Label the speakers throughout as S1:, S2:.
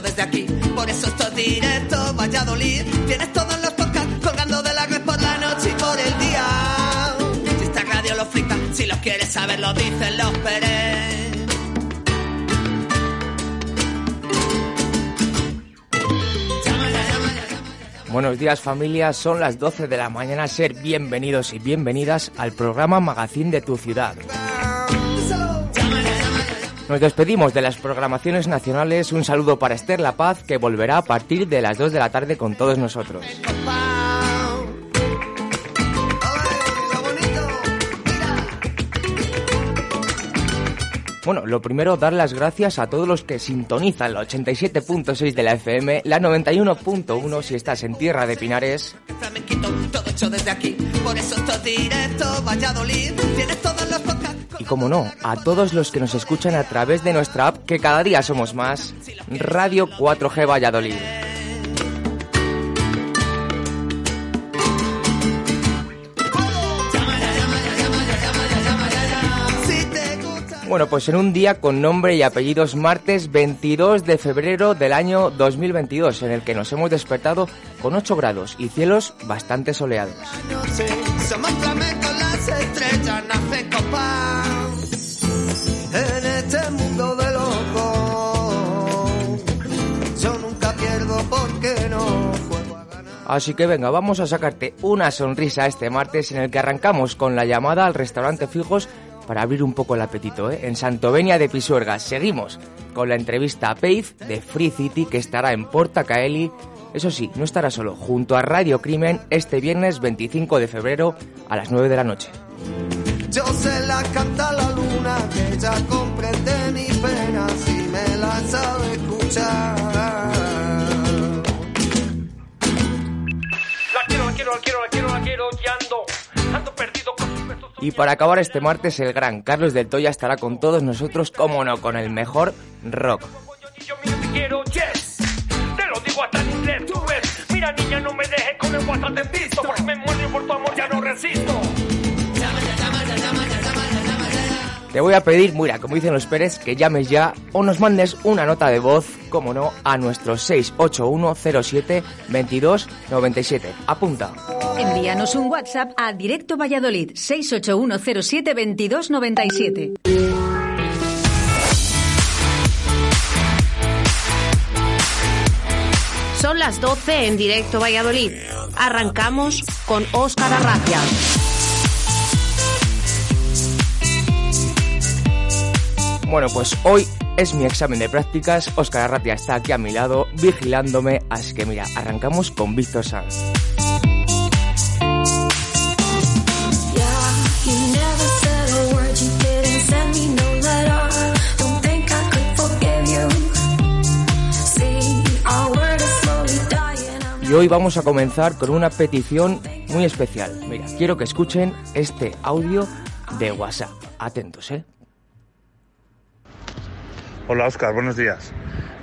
S1: desde aquí. Por eso esto es directo, Valladolid. Tienes todos los podcasts colgando de la red por la noche y por el día. Si esta radio lo flipa, si los quieres saber, lo dicen los Pérez.
S2: Buenos días familia, son las 12 de la mañana, ser bienvenidos y bienvenidas al programa Magazine de tu ciudad. Nos despedimos de las programaciones nacionales, un saludo para Esther La Paz que volverá a partir de las 2 de la tarde con todos nosotros. Bueno, lo primero, dar las gracias a todos los que sintonizan la 87.6 de la FM, la 91.1 si estás en tierra de Pinares. Y como no, a todos los que nos escuchan a través de nuestra app, que cada día somos más, Radio 4G Valladolid. Bueno, pues en un día con nombre y apellidos martes 22 de febrero del año 2022, en el que nos hemos despertado con 8 grados y cielos bastante soleados. Así que venga, vamos a sacarte una sonrisa este martes en el que arrancamos con la llamada al restaurante Fijos para abrir un poco el apetito, ¿eh? En Santovenia de Pisuerga. Seguimos con la entrevista a Pace de Free City que estará en Porta Caeli. Eso sí, no estará solo, junto a Radio Crimen este viernes 25 de febrero a las 9 de la noche. Yo sé la canta la luna que ya comprende mi pena si me la sabe escuchar. La quiero, la quiero, la quiero, la quiero, la quiero, ya y para acabar este martes, el gran Carlos del Toya estará con todos nosotros, como no, con el mejor rock. Te voy a pedir, mira, como dicen los Pérez, que llames ya o nos mandes una nota de voz, como no, a nuestro 681072297. Apunta.
S3: Envíanos un WhatsApp a Directo Valladolid 681072297. Son las 12 en Directo Valladolid. Arrancamos con Óscar Arracia.
S2: Bueno, pues hoy es mi examen de prácticas. Óscar Arratia está aquí a mi lado, vigilándome. Así que mira, arrancamos con Víctor Sanz. Y hoy vamos a comenzar con una petición muy especial. Mira, quiero que escuchen este audio de WhatsApp. Atentos, ¿eh?
S4: Hola Oscar, buenos días.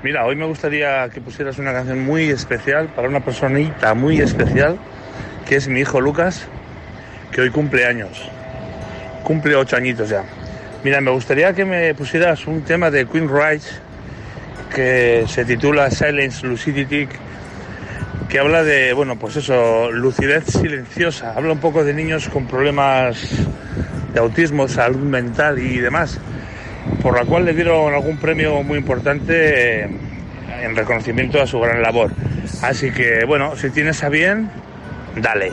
S4: Mira, hoy me gustaría que pusieras una canción muy especial para una personita muy especial, que es mi hijo Lucas, que hoy cumple años. Cumple ocho añitos ya. Mira, me gustaría que me pusieras un tema de Queen Rice que se titula Silence Lucidity, que habla de, bueno, pues eso, lucidez silenciosa. Habla un poco de niños con problemas de autismo, salud mental y demás por la cual le dieron algún premio muy importante eh, en reconocimiento a su gran labor. Así que, bueno, si tienes a bien, dale.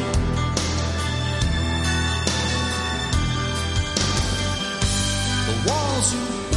S5: The walls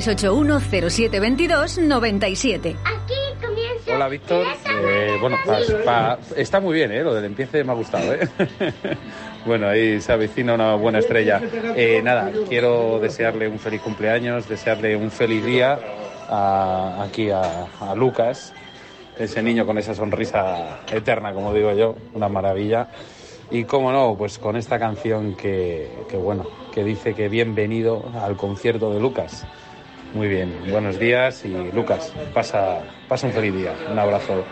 S5: 681-0722-97.
S6: Aquí comienza.
S7: Hola, Víctor. Eh, bueno, está muy bien, ¿eh? Lo del empiece me ha gustado, ¿eh? bueno, ahí se avecina una buena estrella. Eh, nada, quiero desearle un feliz cumpleaños, desearle un feliz día aquí a, Lucas, ese niño con esa sonrisa eterna, como digo yo, una maravilla. Y cómo no, pues con esta canción que, que bueno, que dice que bienvenido al concierto de Lucas. Muy bien, buenos días y Lucas, pasa, pasa un feliz día. Un abrazo.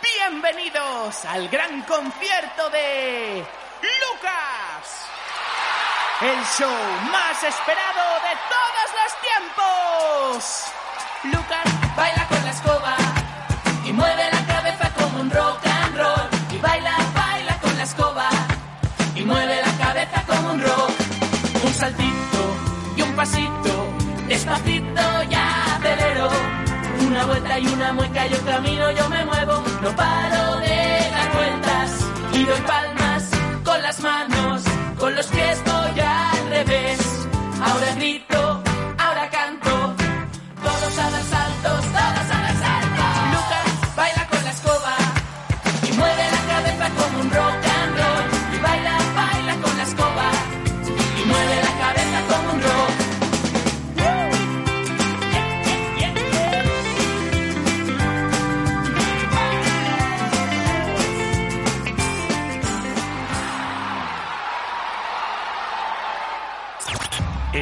S8: Bienvenidos al gran concierto de Lucas, el show más esperado de todos los tiempos.
S9: Lucas baila con la escoba y mueve la cabeza como un rock and roll. Y baila, baila con la escoba y mueve la cabeza como un rock. Un saltito y un pasito, despacito ya acelero. Una vuelta y una mueca, yo camino, yo me muevo, no paro de dar vueltas y doy palmas con las manos, con los pies voy al revés. Ahora grito,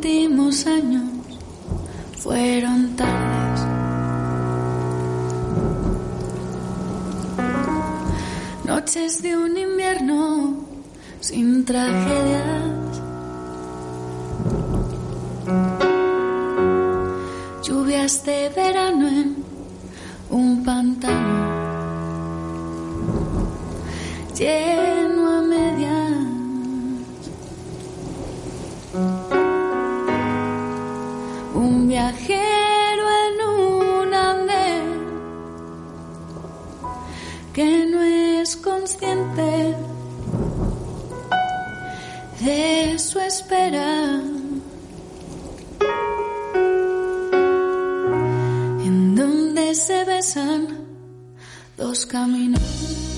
S10: Últimos años fueron tardes. Noches de un invierno sin tragedias. Lluvias de verano en un pantano lleno Un viajero en un andén que no es consciente de su espera. En donde se besan dos caminos.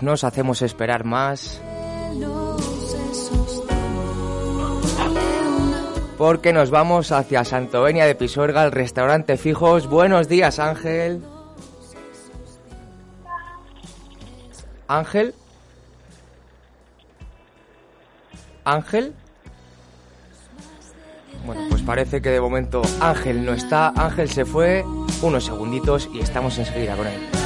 S2: Pues no os hacemos esperar más porque nos vamos hacia Santovenia de Pisuerga, al restaurante Fijos. Buenos días, Ángel. Ángel. Ángel. Bueno, pues parece que de momento Ángel no está. Ángel se fue unos segunditos y estamos enseguida con él.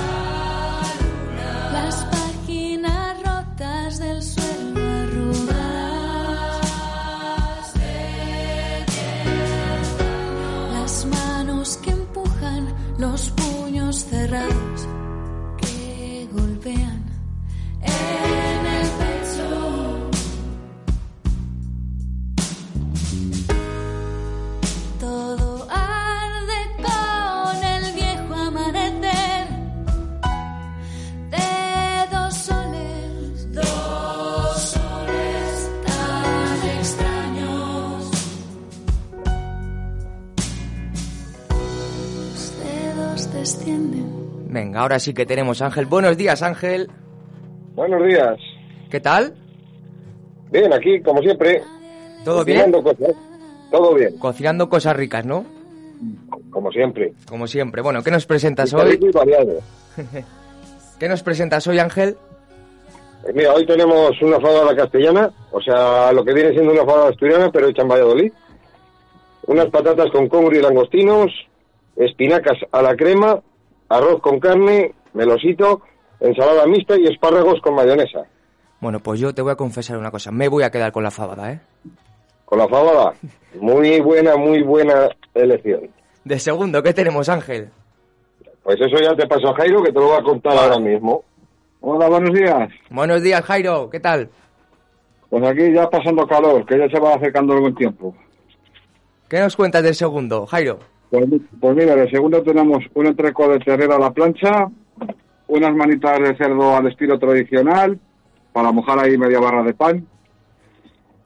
S10: terang
S2: Venga, ahora sí que tenemos a Ángel. Buenos días, Ángel.
S11: Buenos días.
S2: ¿Qué tal?
S11: Bien, aquí, como siempre.
S2: ¿Todo bien?
S11: cocinando Cosas. Todo bien,
S2: Cocinando cosas ricas, ¿no?
S11: como siempre.
S2: Como siempre. Bueno, ¿qué nos presentas
S11: Y
S2: hoy?
S11: variado.
S2: ¿Qué nos presentas hoy, Ángel?
S11: Eh, Mira, hoy tenemos una fabada castellana, o sea, lo que viene siendo una fabada asturiana, pero hecha en Valladolid. Unas patatas con congrio y langostinos, espinacas a la crema, arroz con carne, melosito, ensalada mixta y espárragos con mayonesa.
S2: Bueno, pues yo te voy a confesar una cosa. Me voy a quedar con la fabada, ¿eh?
S11: Con la fabada, muy buena, muy buena elección.
S2: De segundo, ¿qué tenemos, Ángel?
S11: Pues eso ya te paso a Jairo, que te lo va a contar ahora mismo.
S12: Hola, buenos días.
S2: Buenos días, Jairo. ¿Qué tal?
S12: Pues aquí ya pasando calor, que ya se va acercando el buen tiempo.
S2: ¿Qué nos cuentas del segundo, Jairo?
S12: Pues, pues mira, de segundo tenemos un entreco de terrero a la plancha, unas manitas de cerdo al estilo tradicional, para mojar ahí media barra de pan,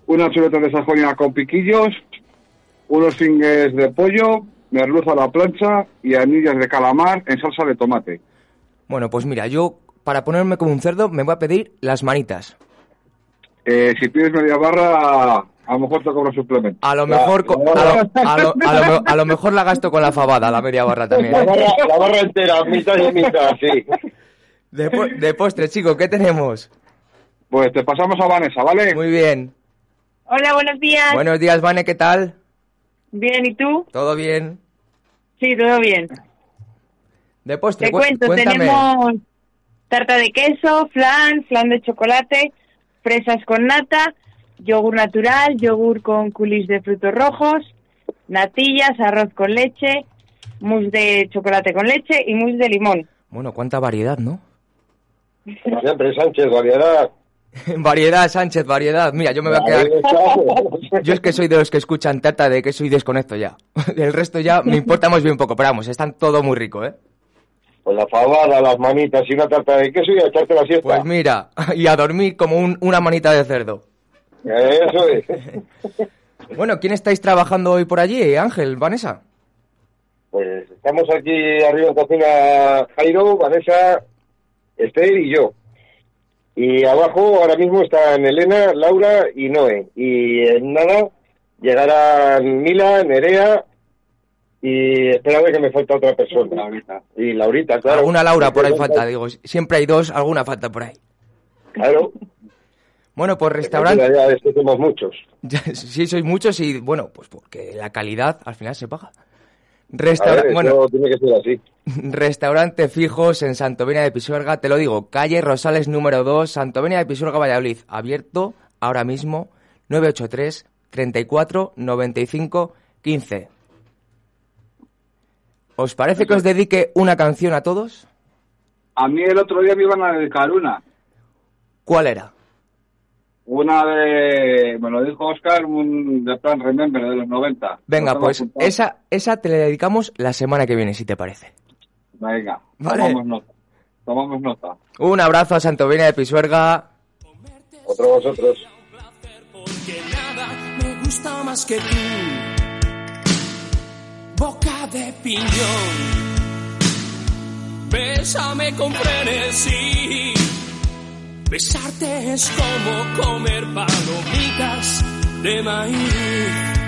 S12: unas chuletas de sajonia con piquillos, unos fingues de pollo, merluza a la plancha y anillas de calamar en salsa de tomate.
S2: Bueno, pues mira, yo para ponerme como un cerdo me voy a pedir las manitas.
S12: Eh, si pides media barra, a lo mejor te cobro suplemento.
S2: A lo mejor a lo, a lo- a lo me- a lo mejor la gasto con la fabada, la media barra también.
S11: La
S2: ¿eh?
S11: barra, la barra entera, mitad y mitad, sí.
S2: De, po- de postre, chico, ¿qué tenemos?
S12: Pues te pasamos a Vanessa, ¿vale?
S2: Muy bien.
S13: Hola, buenos días.
S2: Buenos días, Vane, ¿qué tal?
S13: Bien, ¿y tú?
S2: ¿Todo bien?
S13: Sí, todo bien.
S2: De postre,
S13: Te
S2: cu-
S13: cuento,
S2: cuéntame.
S13: tenemos tarta de queso, flan, flan de chocolate, fresas con nata, yogur natural, yogur con culis de frutos rojos, natillas, arroz con leche, mousse de chocolate con leche y mousse de limón.
S2: Bueno, cuánta variedad, ¿no?
S11: Siempre Sánchez, variedad.
S2: variedad, Sánchez, variedad. Mira, yo me voy a quedar... Yo es que soy de los que escuchan tarta de queso y desconecto ya. El resto ya me importa más bien poco, pero vamos, están todo muy rico, ¿eh?
S11: Pues la fabada, las manitas y una tarta de queso y a echarte la siesta.
S2: Pues mira, y a dormir como un- una manita de cerdo.
S11: Eso es.
S2: Bueno, ¿quién estáis trabajando hoy por allí, Ángel, Vanessa?
S11: Pues estamos aquí arriba en cocina Jairo, Vanessa, Esther y yo. Y abajo ahora mismo están Elena, Laura y Noé. Y en nada llegarán Mila, Nerea y espérame que me falta otra persona. Y Laurita, claro.
S2: Alguna Laura por ahí falta, digo. Siempre hay dos, alguna falta por ahí.
S11: Claro.
S2: Bueno, pues restaurante...
S11: Ya, es que somos muchos.
S2: Sí, sois muchos y bueno, pues porque la calidad al final se paga.
S11: A
S2: Restaura-
S11: ver,
S2: bueno,
S11: eso tiene que ser así.
S2: restaurante fijos en Santovenia de Pisuerga, te lo digo, calle Rosales número 2, Santovenia de Pisuerga, Valladolid, abierto ahora mismo 983 34 95 15. ¿Os parece que os dedique una canción a todos?
S12: A mí el otro día me iban a dedicar una.
S2: ¿Cuál era?
S12: Una de, me lo dijo Oscar, un de plan Remember de los 90.
S2: Venga,
S12: tengo
S2: pues
S12: apuntado.
S2: esa, esa te la dedicamos la semana que viene, si te parece.
S12: Venga,
S2: Vale.
S12: tomamos nota. Tomamos nota.
S2: Un abrazo a Santovenia de Pisuerga.
S11: Otro vosotros.
S8: me gusta más que tú. Boca de piñón, bésame con frenesí. Besarte es como comer palomitas de maíz.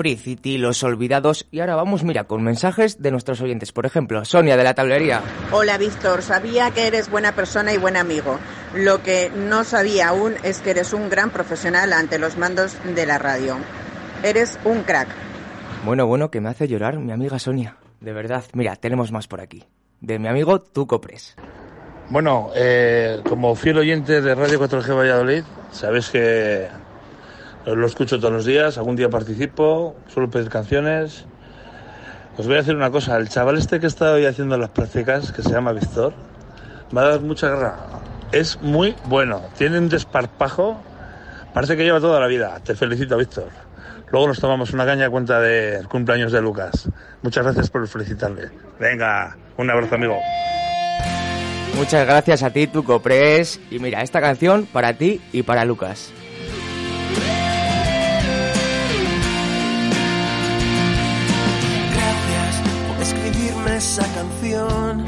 S2: Free City, Los Olvidados y ahora vamos, mira, con mensajes de nuestros oyentes. Por ejemplo, Sonia de la tablería.
S14: Hola Víctor, sabía que eres buena persona y buen amigo. Lo que no sabía aún es que eres un gran profesional ante los mandos de la radio. Eres un crack.
S2: Bueno, bueno, que me hace llorar mi amiga Sonia. De verdad, mira, tenemos más por aquí. De mi amigo Tuco Pres.
S15: Bueno, eh, como fiel oyente de Radio 4G Valladolid, sabéis que lo escucho todos los días, algún día participo, suelo pedir canciones. Os voy a decir una cosa, el chaval este que está hoy haciendo las prácticas, que se llama Víctor, me ha dado mucha guerra. Es muy bueno, tiene un desparpajo, parece que lleva toda la vida. Te felicito, Víctor. Luego nos tomamos una caña a cuenta del cumpleaños de Lucas. Muchas gracias por felicitarle. Venga, un abrazo, amigo.
S2: Muchas gracias a ti, Tuco Pres. Y mira, esta canción para ti y para Lucas.
S16: Esa canción,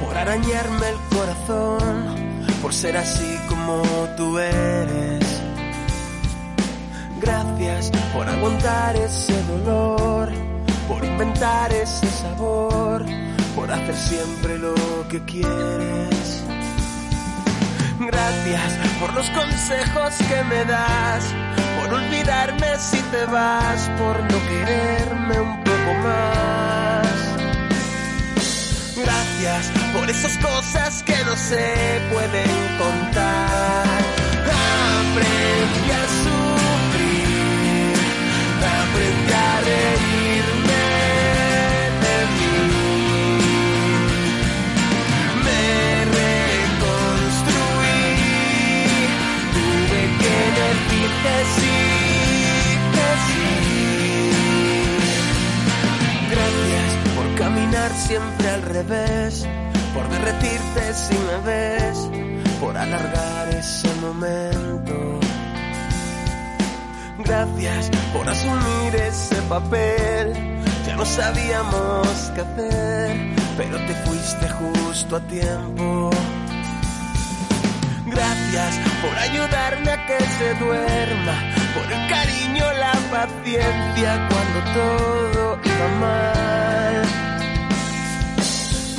S16: por arañarme el corazón, por ser así como tú eres. Gracias por aguantar ese dolor, por inventar ese sabor, por hacer siempre lo que quieres. Gracias por los consejos que me das, por olvidarme si te vas, por no quererme un poco más. Gracias por esas cosas que no se pueden contar. Aprendí a sufrir, aprendí a reírme de mí. Me reconstruí, tuve que decir que sí, siempre al revés, por derretirte si me ves, por alargar ese momento. Gracias por asumir ese papel, ya no sabíamos qué hacer, pero te fuiste justo a tiempo. Gracias por ayudarme a que se duerma, por el cariño, la paciencia cuando todo iba mal.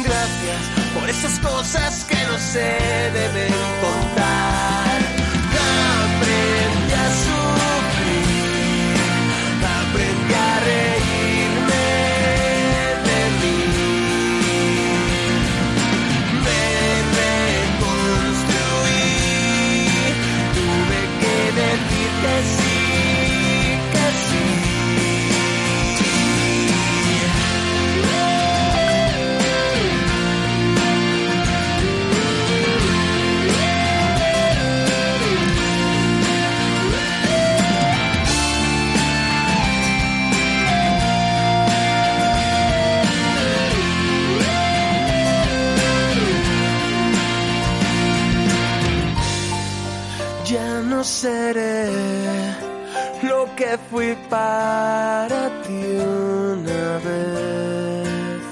S16: Gracias por esas cosas que no se deben contar. No seré lo que fui para ti una vez.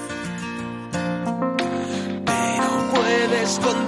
S16: Pero puedes contar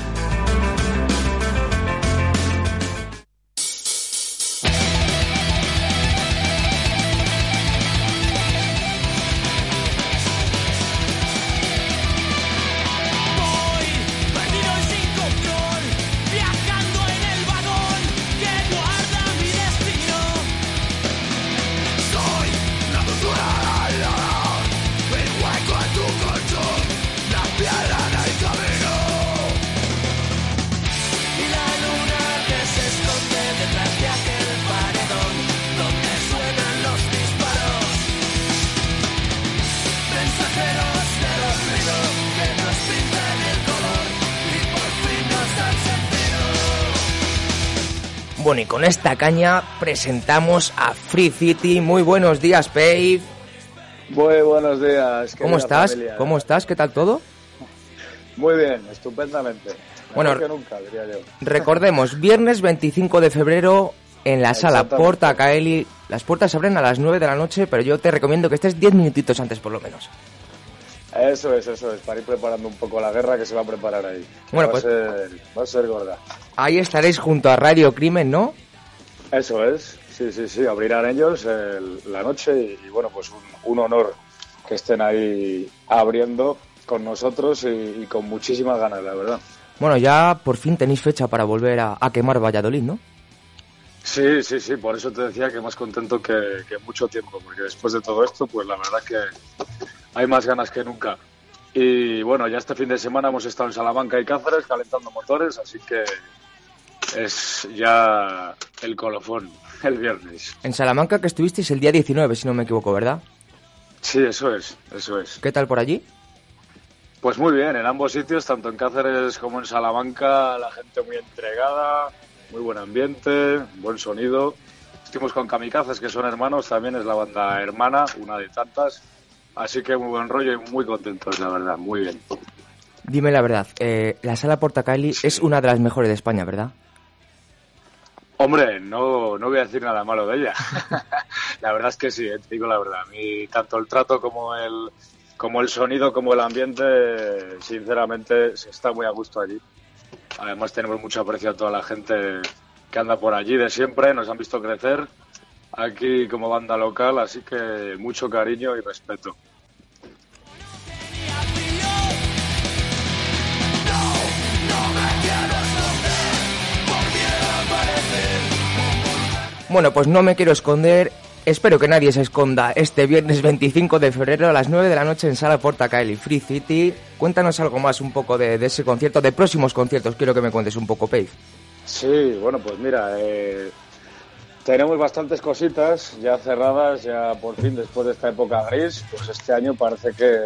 S2: Con esta caña presentamos a Free City. Muy buenos días, Pave.
S17: Muy buenos días.
S2: ¿Cómo estás?
S17: familia.
S2: ¿Cómo estás? ¿Qué tal todo?
S17: Muy bien, estupendamente.
S2: Bueno,
S17: Mejor que nunca, diría yo.
S2: Recordemos, viernes 25 de febrero en la sala. Porta Caeli. Las puertas se abren a las 9 de la noche, pero yo te recomiendo que estés 10 minutitos antes por lo menos.
S17: Eso es, eso es, para ir preparando un poco la guerra que se va a preparar ahí.
S2: Bueno,
S17: va,
S2: pues-
S17: a ser, va a ser gorda.
S2: Ahí estaréis junto a Radio Crimen, ¿no?
S17: Eso es, sí, sí, sí, abrirán ellos el- la noche y, y bueno, pues un, un honor que estén ahí abriendo con nosotros y, y con muchísimas ganas, la verdad.
S2: Bueno, ya por fin tenéis fecha para volver a, a quemar Valladolid, ¿no?
S17: Sí, sí, sí, por eso te decía que más contento que, que mucho tiempo, porque después de todo esto, pues la verdad que hay más ganas que nunca. Y bueno, ya este fin de semana hemos estado en Salamanca y Cáceres calentando motores, así que es ya el colofón el viernes.
S2: En Salamanca que estuvisteis el día 19, si no me equivoco, ¿verdad?
S17: Sí, eso es, eso es.
S2: ¿Qué tal por allí?
S17: Pues muy bien, en ambos sitios, tanto en Cáceres como en Salamanca, la gente muy entregada, muy buen ambiente, buen sonido. Estuvimos con Kamikazes, que son hermanos, también es la banda hermana, una de tantas. Así que muy buen rollo y muy contentos, la verdad, muy bien.
S2: Dime la verdad, eh, la sala Porta Caeli es una de las mejores de España, ¿verdad?
S17: Hombre, no, no voy a decir nada malo de ella. la verdad es que sí, eh, te digo la verdad. A mí, tanto el trato como el, como el sonido, como el ambiente, sinceramente, se está muy a gusto allí. Además, tenemos mucho aprecio a toda la gente que anda por allí de siempre, nos han visto crecer aquí como banda local, así que mucho cariño y respeto.
S2: Bueno, pues no me quiero esconder. Espero que nadie se esconda este viernes 25 de febrero a las 9 de la noche en Sala Porta Caeli Free City. Cuéntanos algo más un poco de, ese concierto, de próximos conciertos. Quiero que me cuentes un poco, Pave.
S17: Sí, bueno, pues mira, eh, tenemos bastantes cositas ya cerradas, ya por fin después de esta época gris, pues este año parece que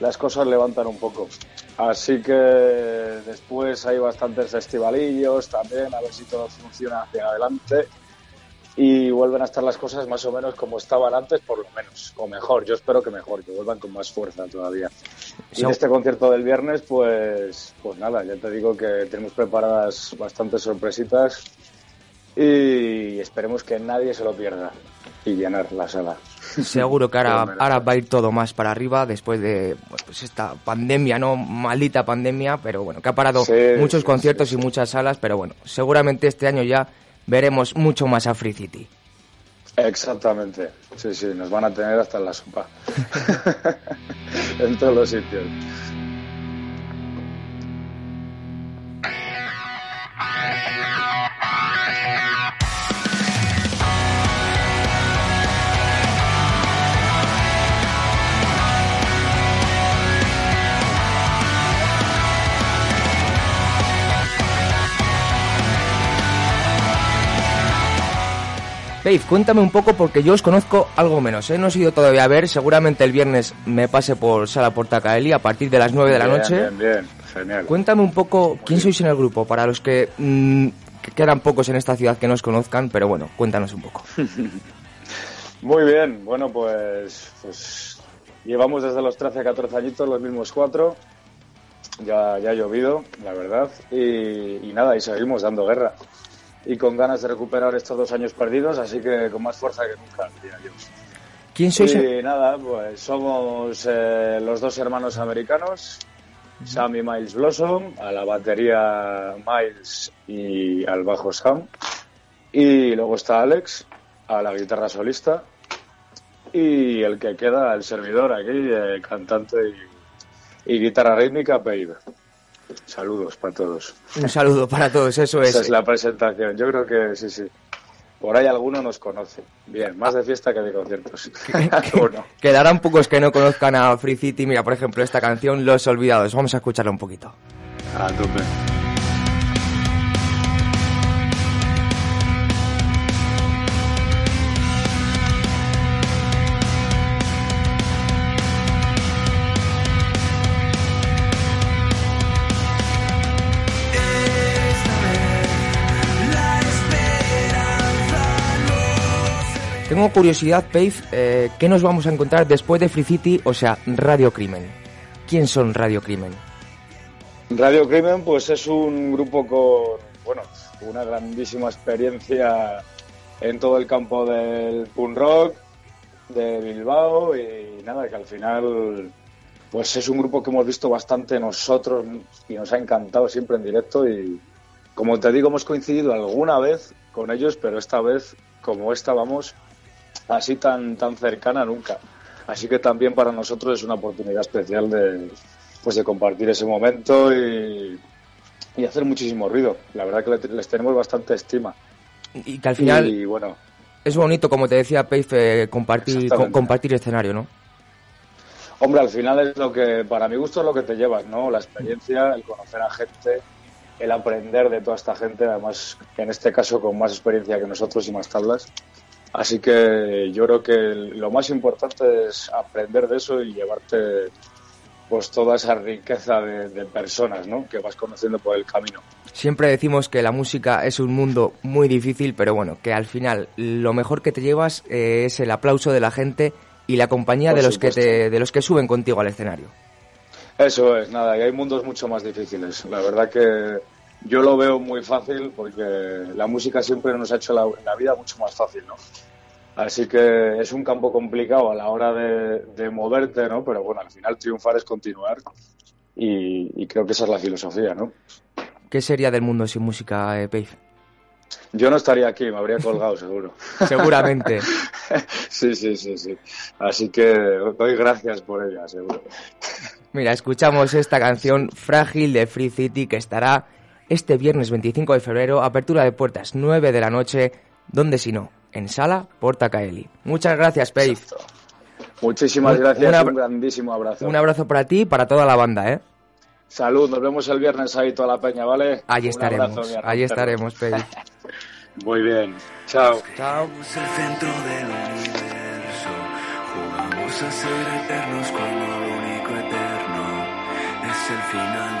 S17: las cosas levantan un poco. Así que después hay bastantes festivalillos también, a ver si todo funciona hacia adelante y vuelven a estar las cosas más o menos como estaban antes, por lo menos, o mejor. Yo espero que mejor, que vuelvan con más fuerza todavía. Y en este concierto del viernes, pues, pues nada, ya te digo que tenemos preparadas bastantes sorpresitas y esperemos que nadie se lo pierda y llenar la sala.
S2: Seguro que ahora, ahora va a ir todo más para arriba después de pues esta pandemia, no maldita pandemia, pero bueno, que ha parado
S17: Sí,
S2: muchos
S17: sí,
S2: conciertos y muchas salas, pero bueno, seguramente este año ya veremos mucho más a Free City.
S17: Exactamente, sí, sí, nos van a tener hasta en la sopa. en todos los sitios.
S2: Dave, cuéntame un poco porque yo os conozco algo menos, ¿eh? No os he ido todavía a ver, seguramente el viernes me pase por Sala Porta Caeli a partir de las 9 de la
S17: Bien,
S2: noche.
S17: Bien, bien, genial.
S2: Cuéntame un poco quién sois en el grupo, para los que, mm, que quedan pocos en esta ciudad que no os conozcan, pero bueno, cuéntanos un poco.
S17: Muy bien, bueno, pues, pues Llevamos desde los 13 a 14 añitos los mismos cuatro. Ya, ya ha llovido, la verdad. Y, y nada, y seguimos dando guerra. Y con ganas de recuperar estos dos años perdidos, así que con más fuerza que nunca, diría yo.
S2: ¿Quién sois?
S17: Y nada, pues somos eh, los dos hermanos americanos, Sam y Miles Blossom, a la batería Miles y al bajo Sam. Y luego está Alex, a la guitarra solista. Y el que queda, el servidor aquí, eh, cantante y, y guitarra rítmica, Babe. Saludos para todos.
S2: Un saludo para todos, eso es.
S17: Esa es la presentación. Yo creo que sí, sí. Por ahí alguno nos conoce. Bien, más de fiesta que de conciertos.
S2: Quedarán pocos que no conozcan a Free City. Mira, por ejemplo, esta canción, Los Olvidados. Vamos a escucharla un poquito.
S17: A tope.
S2: Tengo curiosidad, Pave, eh, ¿qué nos vamos a encontrar después de Free City, o sea, Radio Crimen? ¿Quién son Radio Crimen?
S17: Radio Crimen, pues es un grupo con, bueno, una grandísima experiencia en todo el campo del punk rock de Bilbao y nada, que al final pues es un grupo que hemos visto bastante nosotros y nos ha encantado siempre en directo y como te digo hemos coincidido alguna vez con ellos, pero esta vez como esta vamos así tan tan cercana nunca. Así que también para nosotros es una oportunidad especial de pues de compartir ese momento y, y hacer muchísimo ruido. La verdad que le- les tenemos bastante estima.
S2: Y que al final
S17: Y bueno,
S2: es bonito, como te decía Pave, eh, compartir, co- compartir escenario, ¿no?
S17: hombre, al final es lo que, para mi gusto es lo que te llevas, ¿no? La experiencia, el conocer a gente, el aprender de toda esta gente, además, en este caso con más experiencia que nosotros y más tablas. Así que yo creo que lo más importante es aprender de eso y llevarte pues toda esa riqueza de, de personas, ¿no? Que vas conociendo por el camino.
S2: Siempre decimos que la música es un mundo muy difícil, pero bueno, que al final lo mejor que te llevas eh, es el aplauso de la gente y la compañía
S17: Por
S2: de los que te, de los que suben contigo al escenario.
S17: Eso es, nada, y hay mundos mucho más difíciles. La verdad que yo lo veo muy fácil porque la música siempre nos ha hecho la, la vida mucho más fácil, ¿no? Así que es un campo complicado a la hora de, de moverte, ¿no? Pero bueno, al final triunfar es continuar y, y creo que esa es la filosofía, ¿no?
S2: ¿Qué sería del mundo sin música, eh?
S17: Yo no estaría aquí, me habría colgado seguro.
S2: Seguramente.
S17: sí, sí, sí, sí. Así que doy gracias por ella, seguro.
S2: Mira, escuchamos esta canción Frágil de Free City que estará este viernes 25 de febrero, apertura de puertas 9 de la noche, donde si no, en Sala Porta Caeli. Muchas gracias, Pave.
S17: Muchísimas
S2: Un-
S17: gracias,
S2: un
S17: grandísimo abrazo.
S2: Un abrazo para ti y para toda la banda, ¿eh?
S17: Salud, nos vemos el viernes ahí toda la peña, ¿vale?
S2: Allí estaremos,
S17: abrazo,
S2: allí estaremos, Pave.
S17: Muy bien, chao.
S2: Chao.
S16: Somos el centro del universo. Jugamos a ser eternos cuando lo único eterno es el final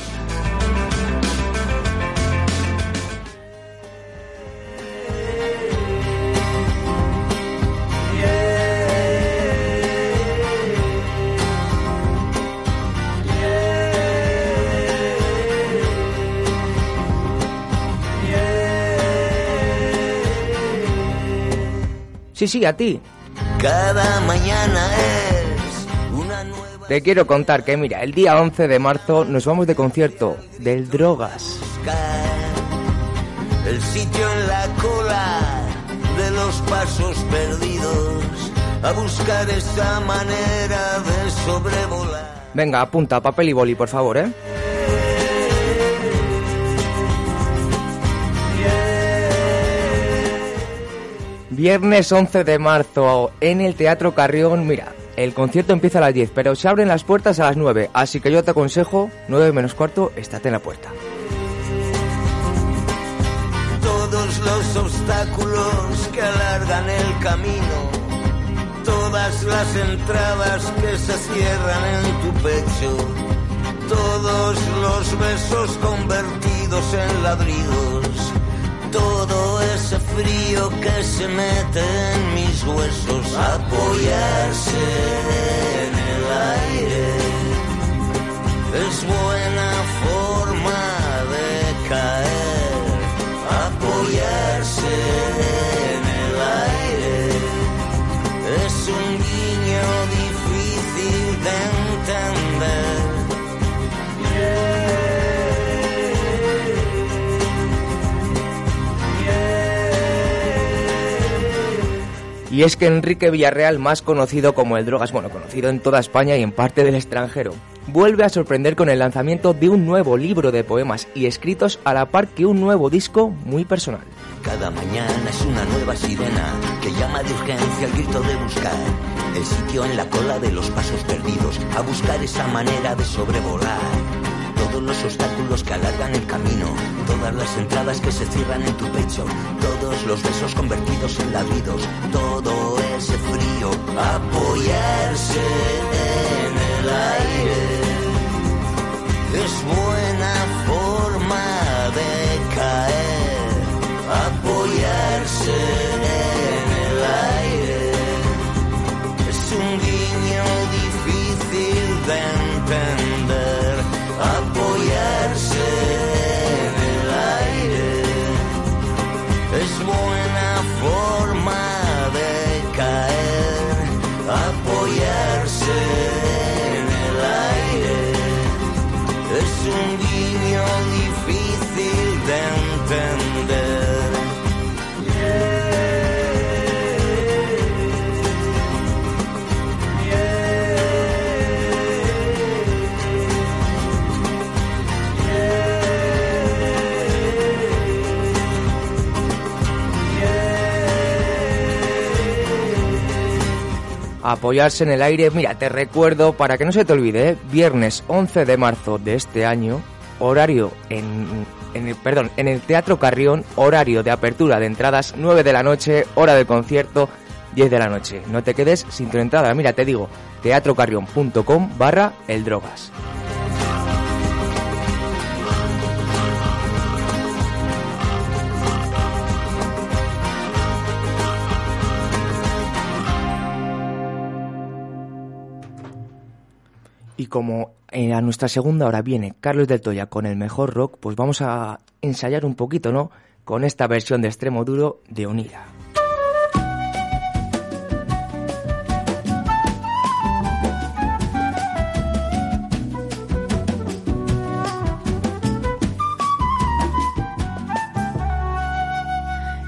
S2: Sí, sí, a ti.
S18: Cada mañana es una nueva
S2: Te quiero contar que, mira, el día 11 de marzo nos vamos de concierto del Drogas.
S18: el sitio en la cola de los pasos perdidos a buscar esa manera de sobrevolar.
S2: Venga, apunta papel y boli, por favor, ¿eh? Viernes 11 de marzo en el Teatro Carrión. Mira, el concierto empieza a las 10, pero se abren las puertas a las 9. Así que yo te aconsejo, 9 menos cuarto, estate en la puerta.
S18: Todos los obstáculos que alargan el camino, todas las entradas que se cierran en tu pecho, todos los besos convertidos en ladridos, todo ese frío que se mete en mis huesos, apoyarse en el aire. Es buena
S2: Y es que Enrique Villarreal, más conocido como el Drogas, bueno, conocido en toda España y en parte del extranjero, vuelve a sorprender con el lanzamiento de un nuevo libro de poemas y escritos a la par que un nuevo disco muy personal.
S18: Cada mañana es una nueva sirena que llama de urgencia al grito de buscar el sitio en la cola de los pasos perdidos, a buscar esa manera de sobrevolar todos los obstáculos que alargan el camino, todas las entradas que se cierran en tu pecho, todos los besos convertidos en ladridos, todo ese frío, apoyarse en el aire. Es buena forma de caer, Apoyarse en el aire,
S2: mira, te recuerdo, para que no se te olvide, ¿eh? viernes 11 de marzo de este año, horario en, en el, perdón, en el Teatro Carrión, horario de apertura de entradas 9 de la noche, hora del concierto 10 de la noche. No te quedes sin tu entrada, mira, te digo, teatrocarrión.com barra el drogas. Y como eh, a nuestra segunda hora viene Carlos del Toya con el mejor rock, pues vamos a ensayar un poquito, ¿no? Con esta versión de extremo duro de Onira.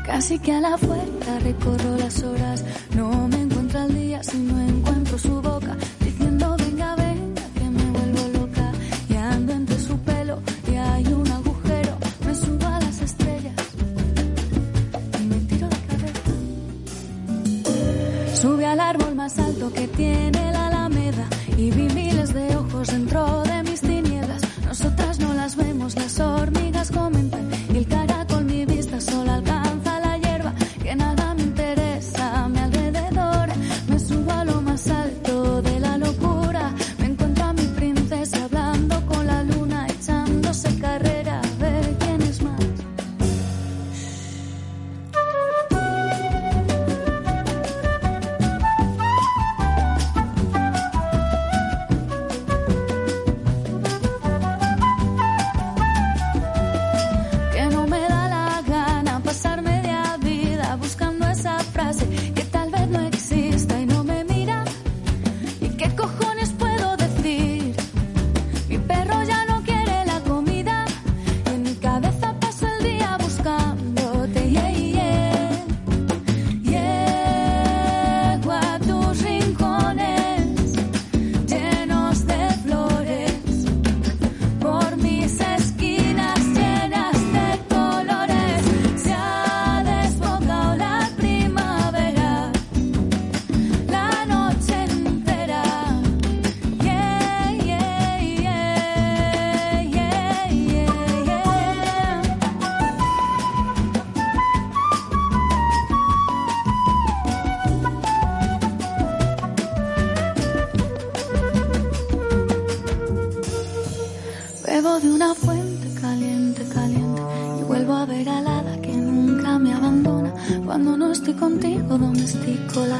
S10: Casi que a la fuerza recorro las horas, no me encuentro al día si no encuentro más alto que tiene la Alameda y vi miles de ojos dentro de mis tinieblas. Nosotras no las vemos, las hormigas comentan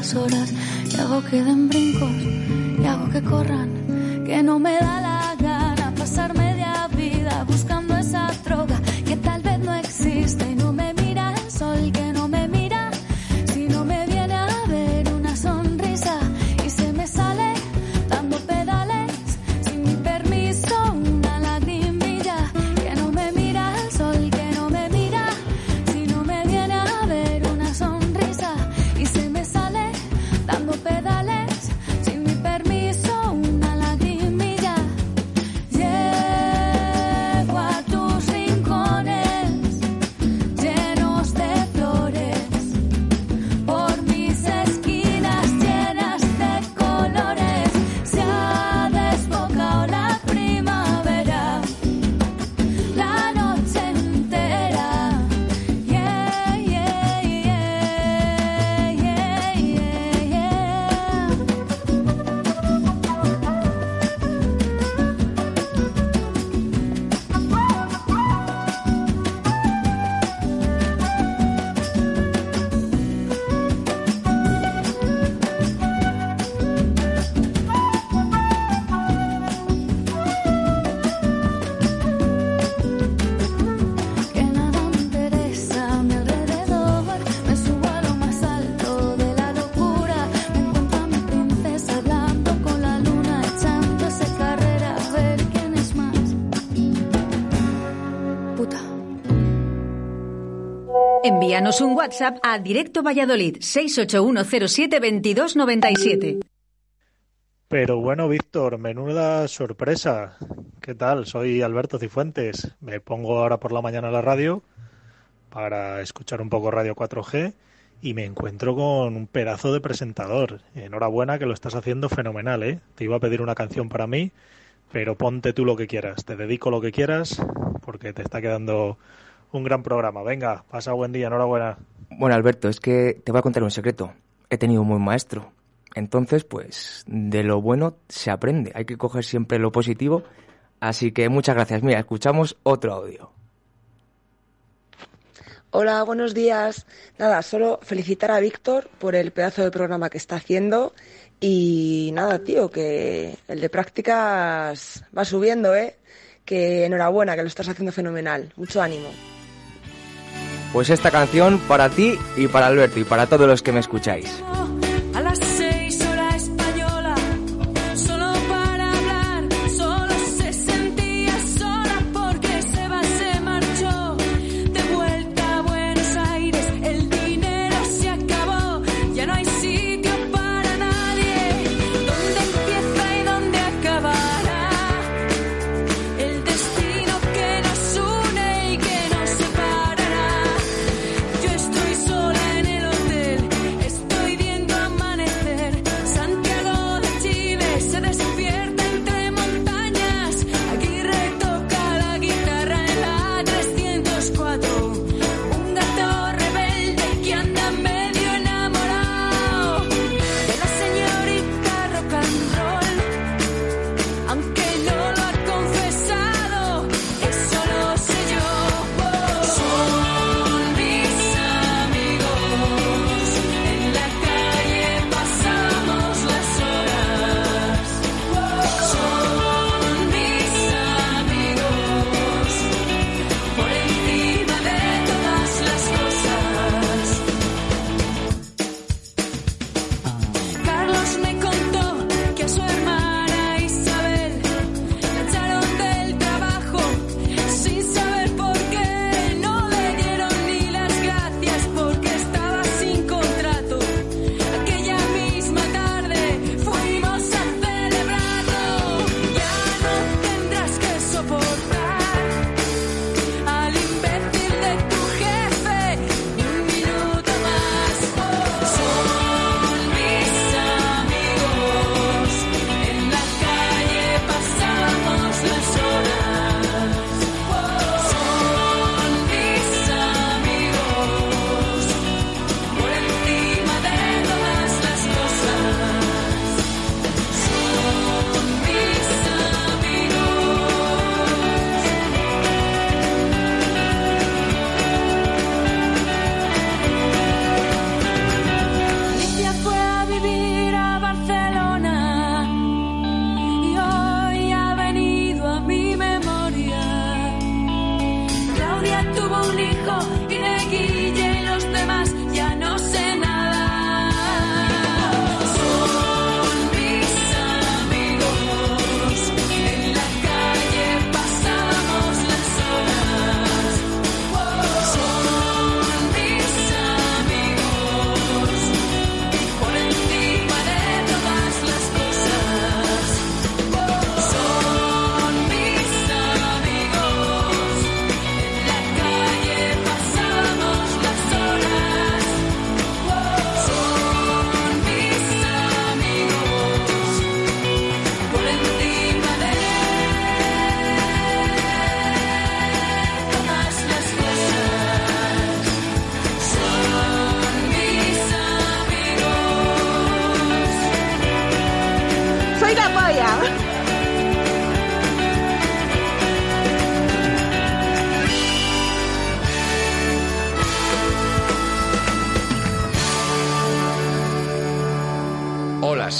S10: las horas y hago que den brincos
S3: Envíanos un WhatsApp a Directo Valladolid 681072297.
S19: Pero bueno, Víctor, menuda sorpresa. ¿Qué tal? Soy Alberto Cifuentes. Me pongo ahora por la mañana a la radio para escuchar un poco Radio 4G y me encuentro con un pedazo de presentador. Enhorabuena que lo estás haciendo fenomenal, ¿eh? Te iba a pedir una canción para mí, pero ponte tú lo que quieras. Te dedico lo que quieras porque te está quedando un gran programa. Venga, pasa buen día, enhorabuena.
S2: Bueno, Alberto, es que te voy a contar un secreto. He tenido un buen maestro. Entonces, pues, de lo bueno se aprende. Hay que coger siempre lo positivo. Así que muchas gracias. Mira, escuchamos otro audio.
S20: Hola, buenos días. Nada, solo felicitar a Víctor por el pedazo de programa que está haciendo y nada, tío, que el de prácticas va subiendo, ¿eh? Que enhorabuena, que lo estás haciendo fenomenal. Mucho ánimo.
S2: Pues esta canción para ti y para Alberto y para todos los que me escucháis.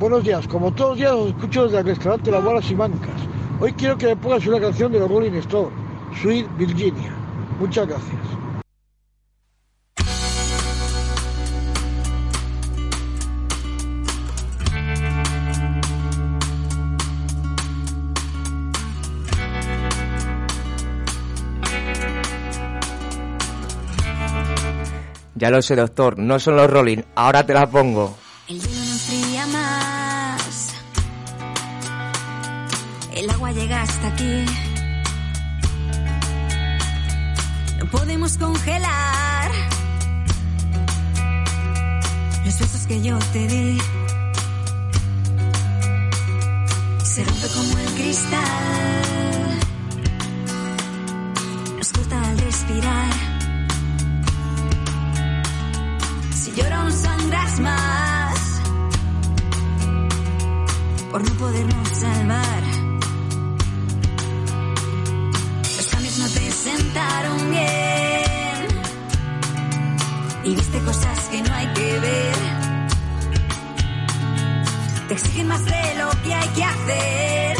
S21: Buenos días, como todos los días os escucho desde el restaurante Las Bolas y Mancas. Hoy quiero que me pongas una canción de los Rolling Stones, Sweet Virginia. Muchas gracias.
S2: Ya lo sé, doctor, no son los Rolling, ahora te la pongo.
S22: El El agua llega hasta aquí. No podemos congelar los besos que yo te di. Se rompe como el cristal. Nos corta al respirar. Si lloro aún sangras más por no podernos salvar. Sentaron bien y viste cosas que no hay que ver. Te exigen más de lo que hay que hacer.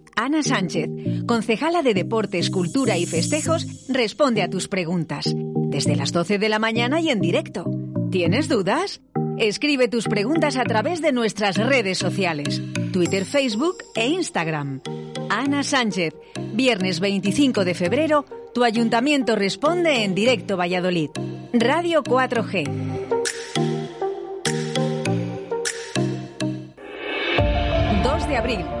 S3: Ana Sánchez, concejala de Deportes, Cultura y Festejos, responde a tus preguntas. Desde las 12 de la mañana y en directo. ¿Tienes dudas? Escribe tus preguntas a través de nuestras redes sociales, Twitter, Facebook e Instagram. Ana Sánchez, viernes 25 de febrero, tu ayuntamiento responde en directo Valladolid. Radio 4G. 2 de abril.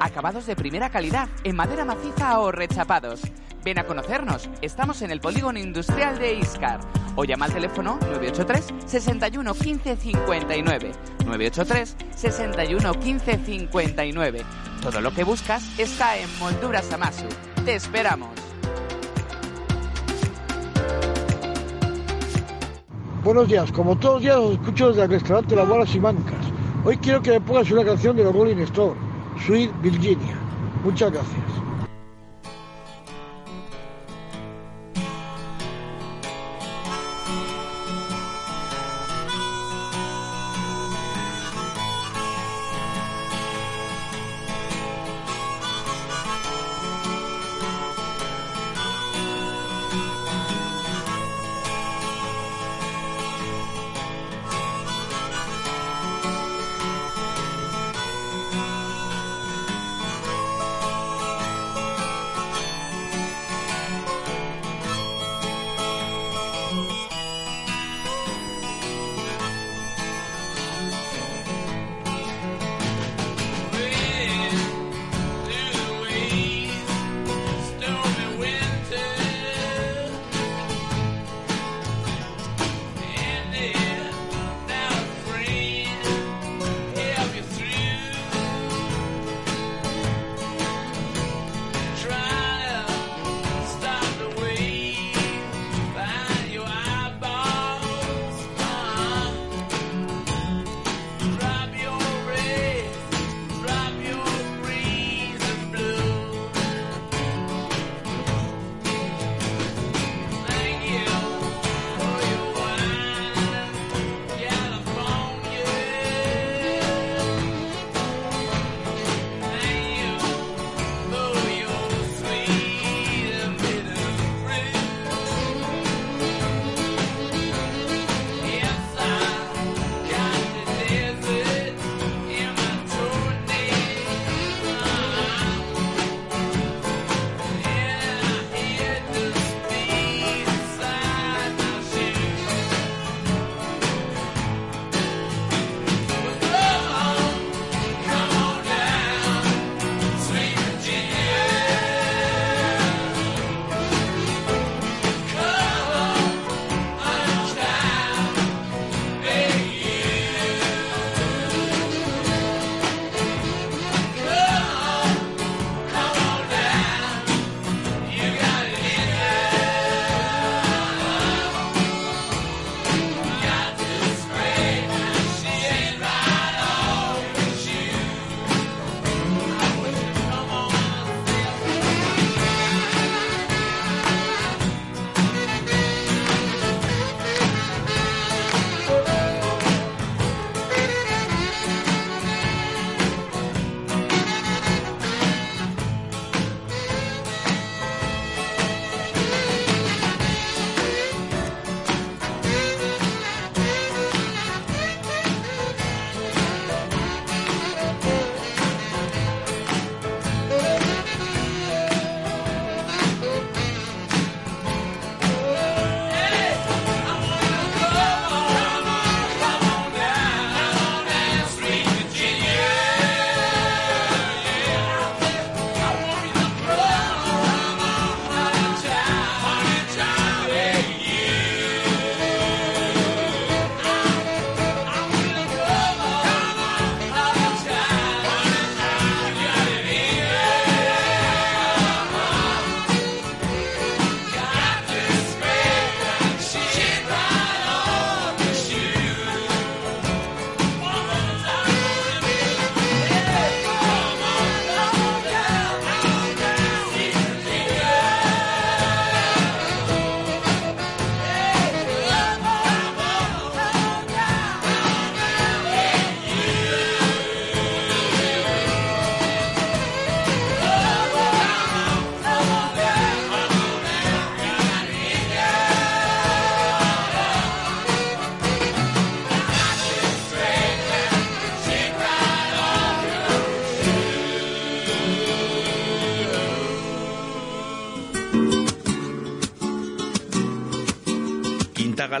S23: Acabados de primera calidad en madera maciza o rechapados. Ven a conocernos. Estamos en el polígono industrial de Iscar. O llama al teléfono 983 61 15 59. 983 61 15 59. Todo lo que buscas está en Molduras Amasu. Te esperamos.
S21: Buenos días, como todos los días os escucho desde el restaurante Las Bolas y Mancas. Hoy quiero que me pongas una canción de los Rolling Stones, Sweet Virginia. Muchas gracias.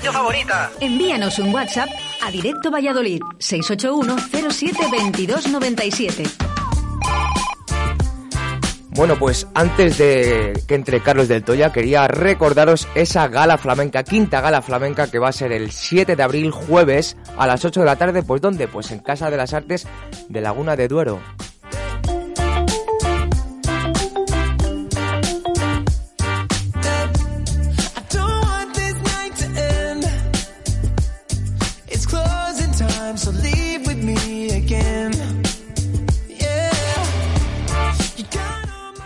S24: Favorita.
S3: Envíanos un WhatsApp a Directo Valladolid 681 07 22 97.
S2: Bueno, pues antes de que entre Carlos del Toya, quería recordaros esa gala flamenca, quinta gala flamenca, que va a ser el 7 de abril, jueves, a las 8 de la tarde. Pues ¿dónde? Pues en Casa de las Artes de Laguna de Duero.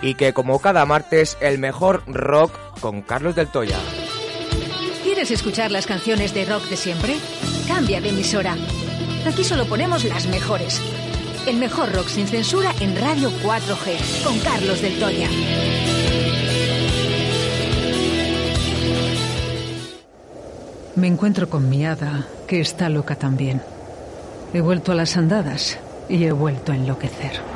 S2: Y que como cada martes, el mejor rock con Carlos del Toya.
S3: ¿Quieres escuchar las canciones de rock de siempre? Cambia de emisora. Aquí solo ponemos las mejores. El mejor rock sin censura en Radio 4G con Carlos del Toya.
S25: Me encuentro con mi hada, que está loca también. He vuelto a las andadas y he vuelto a enloquecer.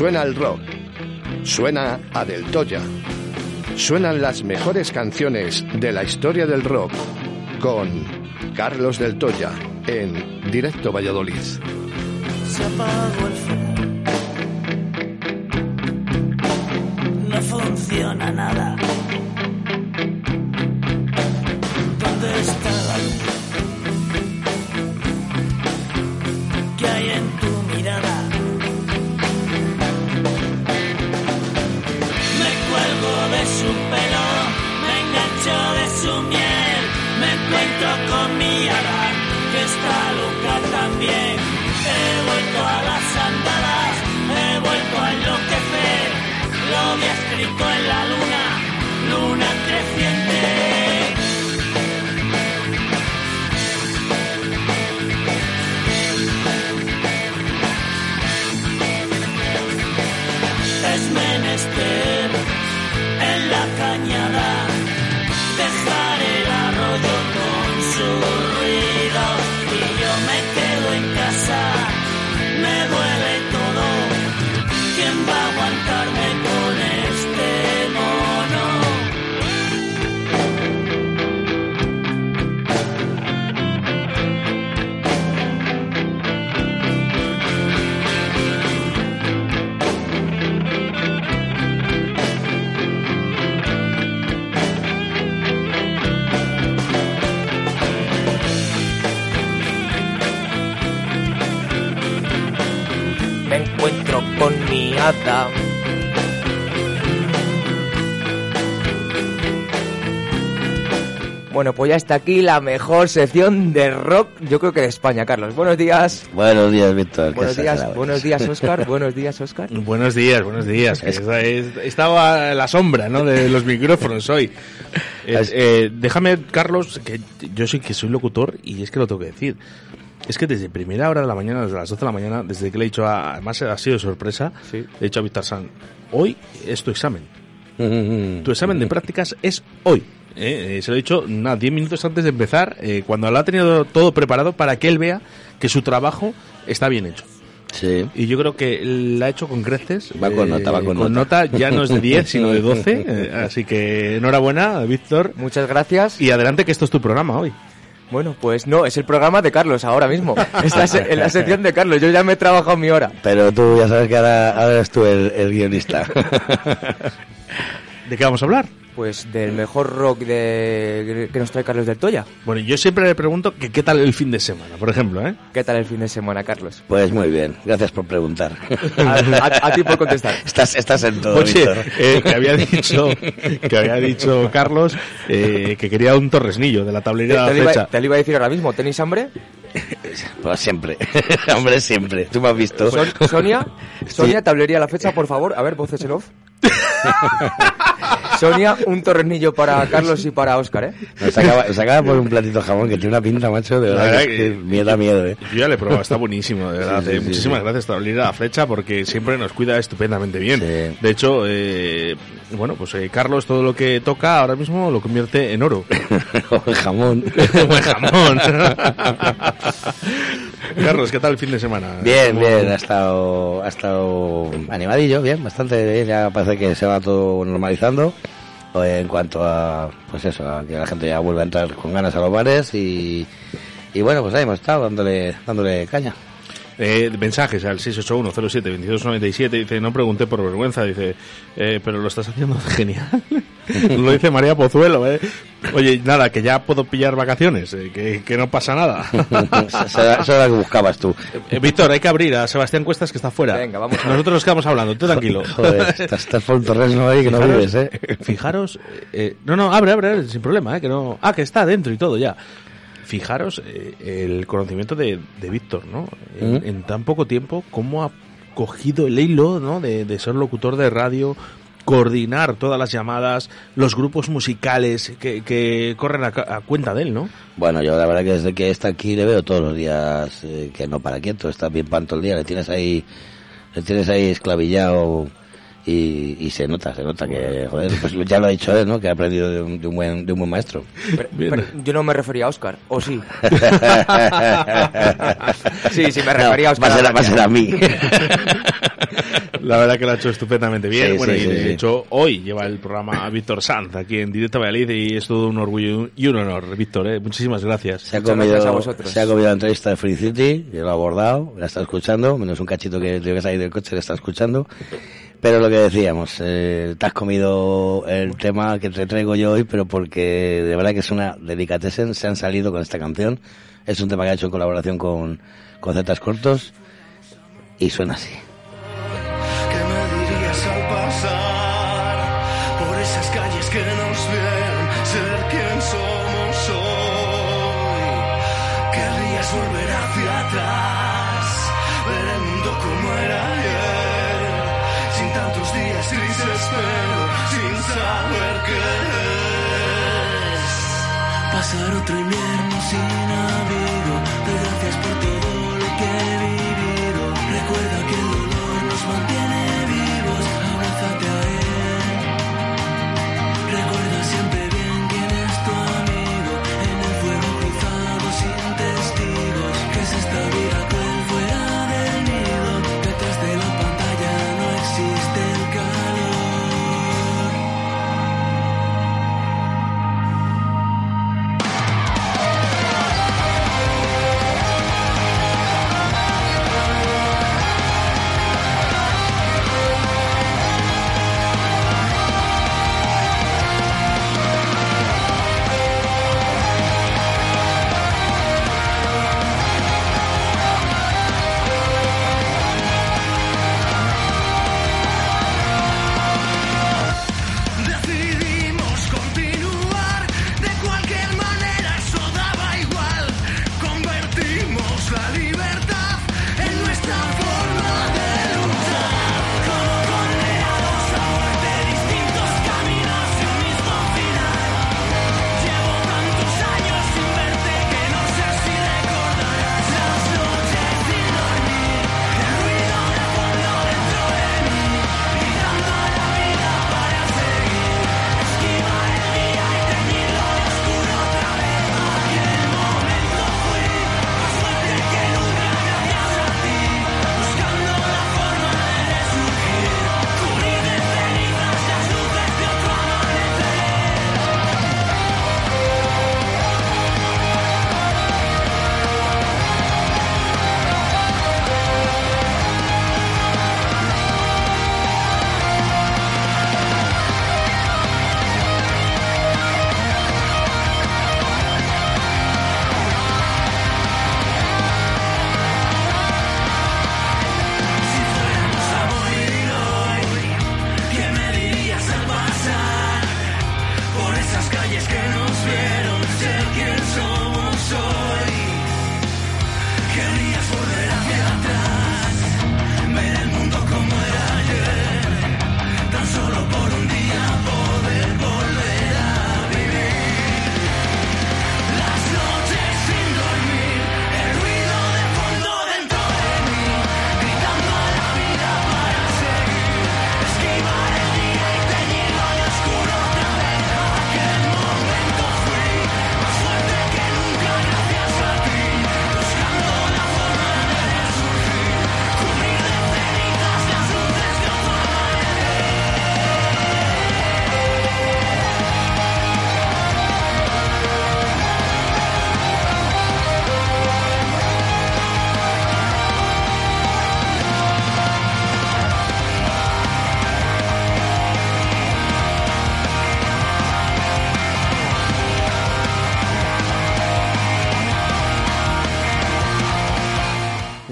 S26: Suena el rock. Suena a Del Toya. Suenan las mejores canciones de la historia del rock con Carlos Del Toya en Directo Valladolid.
S9: Se apagó el fuego. No funciona nada.
S2: Bueno, pues ya está aquí la mejor sección de rock, yo creo que de España, Carlos. Buenos días.
S27: Buenos días, Víctor.
S2: Buenos
S27: ¿Qué
S2: días, buenos días, Oscar. Buenos días, Oscar.
S28: Buenos días, buenos días. Es- es- Estaba a la sombra ¿no? de los micrófonos hoy. Eh, eh, déjame, Carlos, que yo sí que soy locutor y es que lo tengo que decir. Es que desde primera hora de la mañana, desde las 12 de la mañana, desde que le he dicho a, además ha sido de sorpresa, le he dicho a Víctor San, hoy es tu examen. Tu examen de prácticas es hoy. ¿eh? Eh, se lo he dicho nada, 10 minutos antes de empezar, eh, cuando lo ha tenido todo preparado para que él vea que su trabajo está bien hecho.
S27: Sí.
S28: Y yo creo que la ha hecho con creces.
S27: Va con nota, va con
S28: nota.
S27: nota.
S28: ya no es de 10, sino de 12. eh, así que enhorabuena, Víctor.
S2: Muchas gracias.
S28: Y adelante que esto es tu programa hoy.
S2: Bueno, pues no, es el programa de Carlos ahora mismo. Estás en la sección de Carlos, yo ya me he trabajado mi hora.
S27: Pero tú ya sabes que ahora, ahora eres tú el, el guionista.
S28: ¿De qué vamos a hablar?
S2: Pues del mejor rock de que nos trae Carlos del Toya.
S28: Bueno, yo siempre le pregunto que qué tal el fin de semana, por ejemplo, ¿eh?
S2: ¿Qué tal el fin de semana, Carlos?
S27: Pues muy bien, gracias por preguntar.
S2: A, a- a ti por contestar.
S27: Estás, estás en todo,
S28: Oye, eh, que había dicho, que había dicho Carlos eh, que quería un torresnillo de la tablería
S2: te
S28: de
S2: lo
S28: la
S2: iba,
S28: flecha.
S2: te lo iba a decir ahora mismo, ¿tenéis hambre?
S27: Pues siempre. Hombre, siempre. Tú me has visto.
S2: Son- Sonia, Sonia, tablería la fecha, por favor. A ver, voces en off. Sonia, un torrenillo para Carlos y para Óscar, ¿eh?
S27: Nos acaba, nos acaba por un platito de jamón que tiene una pinta, macho, de verdad,
S28: verdad
S27: que,
S28: que-
S27: que me da miedo, eh.
S28: Yo ya le he probado, está buenísimo, de verdad.
S27: Sí, sí,
S28: eh.
S27: sí,
S28: Muchísimas
S27: sí.
S28: gracias, Tablera La Flecha, porque siempre nos cuida estupendamente bien. De hecho, eh, bueno, pues eh, Carlos todo lo que toca ahora mismo lo convierte en oro.
S27: o en jamón.
S28: o en jamón. Carlos, ¿qué tal el fin de semana?
S27: Bien,
S28: ¿Cómo-
S27: bien, ha estado, ha estado animadillo, bien, bastante bien, ya parece que se va todo normalizando eh, en cuanto a, pues eso, a que la gente ya vuelve a entrar con ganas a los bares y, y bueno, pues ahí hemos estado dándole, dándole caña.
S28: Eh, mensajes al 681072297 dice no pregunté por vergüenza dice eh, pero lo estás haciendo genial lo dice María Pozuelo eh. Oye nada que ya puedo pillar vacaciones eh, que, que no pasa nada
S27: Eso era- lo que buscabas tú.
S28: Eh, Víctor hay que abrir a Sebastián Cuestas que está fuera
S2: Venga, vamos
S28: nosotros nos quedamos hablando tú tranquilo
S27: Joder, estás, estás por un torresno ahí que no vives, eh.
S28: Fijaros, eh, no, no, abre, abre, abre, sin problema, eh, que no, ah, que está dentro y todo ya. Fijaros eh, el conocimiento de, de Víctor, ¿no? En,
S27: ¿Mm?
S28: en tan poco tiempo, cómo ha cogido el hilo, ¿no? De, de ser locutor de radio, coordinar todas las llamadas, los grupos musicales que, que corren a, a cuenta de él, ¿no?
S27: Bueno, yo la verdad que desde que está aquí le veo todos los días eh, que no para quieto, está bien pan todo el día, le tienes ahí, le tienes ahí esclavillado y, y se nota, se nota que, joder, pues ya lo ha dicho él, ¿no? Que ha aprendido de un, de un buen, de un buen maestro.
S2: Pero- pero yo no me refería a Óscar, ¿o sí? sí, sí, me refería a
S27: No, va a ser- va a ser a mí.
S28: La verdad que lo ha hecho estupendamente bien.
S27: Sí,
S28: bueno,
S27: sí,
S28: y de
S27: sí.
S28: hecho, hoy lleva el programa Víctor Sanz aquí en Directo Valladolid y es todo un orgullo y un honor, Víctor. ¿eh? Muchísimas gracias.
S27: Se ha, comido, se ha comido la entrevista de Free City, yo lo he abordado, la está escuchando, menos un cachito que tengo que salir del coche, la está escuchando. Pero lo que decíamos, eh, te has comido el tema que te traigo yo hoy, pero porque de verdad que es una delicatessen, se han salido con esta canción. Es un tema que ha hecho en colaboración con, con Zetas Cortos y suena así.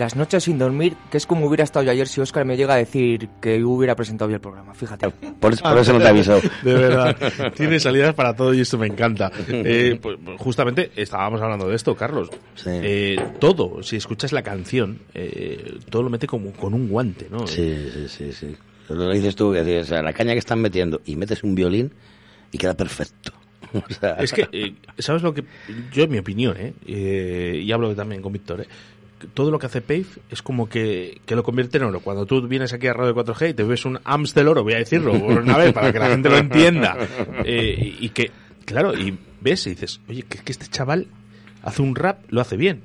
S2: Las noches sin dormir, que es como hubiera estado yo ayer si Oscar me llega a decir que hubiera presentado bien el programa, fíjate.
S27: Por, eso- por eso no te aviso.
S28: De verdad, tiene salidas para todo y esto me encanta. Eh, pues, justamente estábamos hablando de esto, Carlos. Eh, todo, si escuchas la canción, eh, todo lo mete como con un guante, ¿no?
S27: Sí, sí, sí, sí. Lo dices tú, que dices, o sea, la caña que están metiendo y metes un violín y queda perfecto. O sea,
S28: Es que, eh, ¿sabes lo que...? Yo, en mi opinión, ¿eh? Eh, y hablo también con Víctor, ¿eh? Todo lo que hace Pave es como que, que lo convierte en oro. Cuando tú vienes aquí a Radio 4G y te ves un AMS del oro, voy a decirlo por una vez para que la gente lo entienda, eh, y que, claro, y ves y dices, oye, que, que este chaval hace un rap, lo hace bien.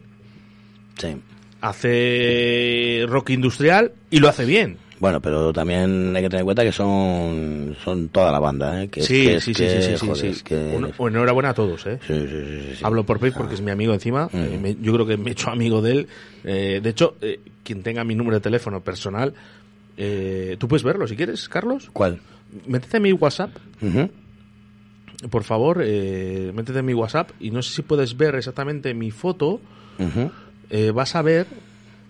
S27: Sí.
S28: Hace rock industrial y lo hace bien.
S27: Bueno, pero también hay que tener en cuenta que son, son toda la banda, ¿eh? Que
S28: sí,
S27: que
S28: sí, sí,
S27: que,
S28: sí,
S27: joder, que-
S28: enhorabuena a todos, ¿eh?
S27: Sí, sí.
S28: Hablo por Pave porque es mi amigo encima. Eh, me- yo creo que me he hecho amigo de él. Eh, de hecho, eh, quien tenga mi número de teléfono personal, eh, tú puedes verlo si quieres, Carlos.
S27: ¿Cuál?
S28: Métete en mi WhatsApp. Por favor, eh, métete en mi WhatsApp y no sé si puedes ver exactamente mi foto. Eh, vas a ver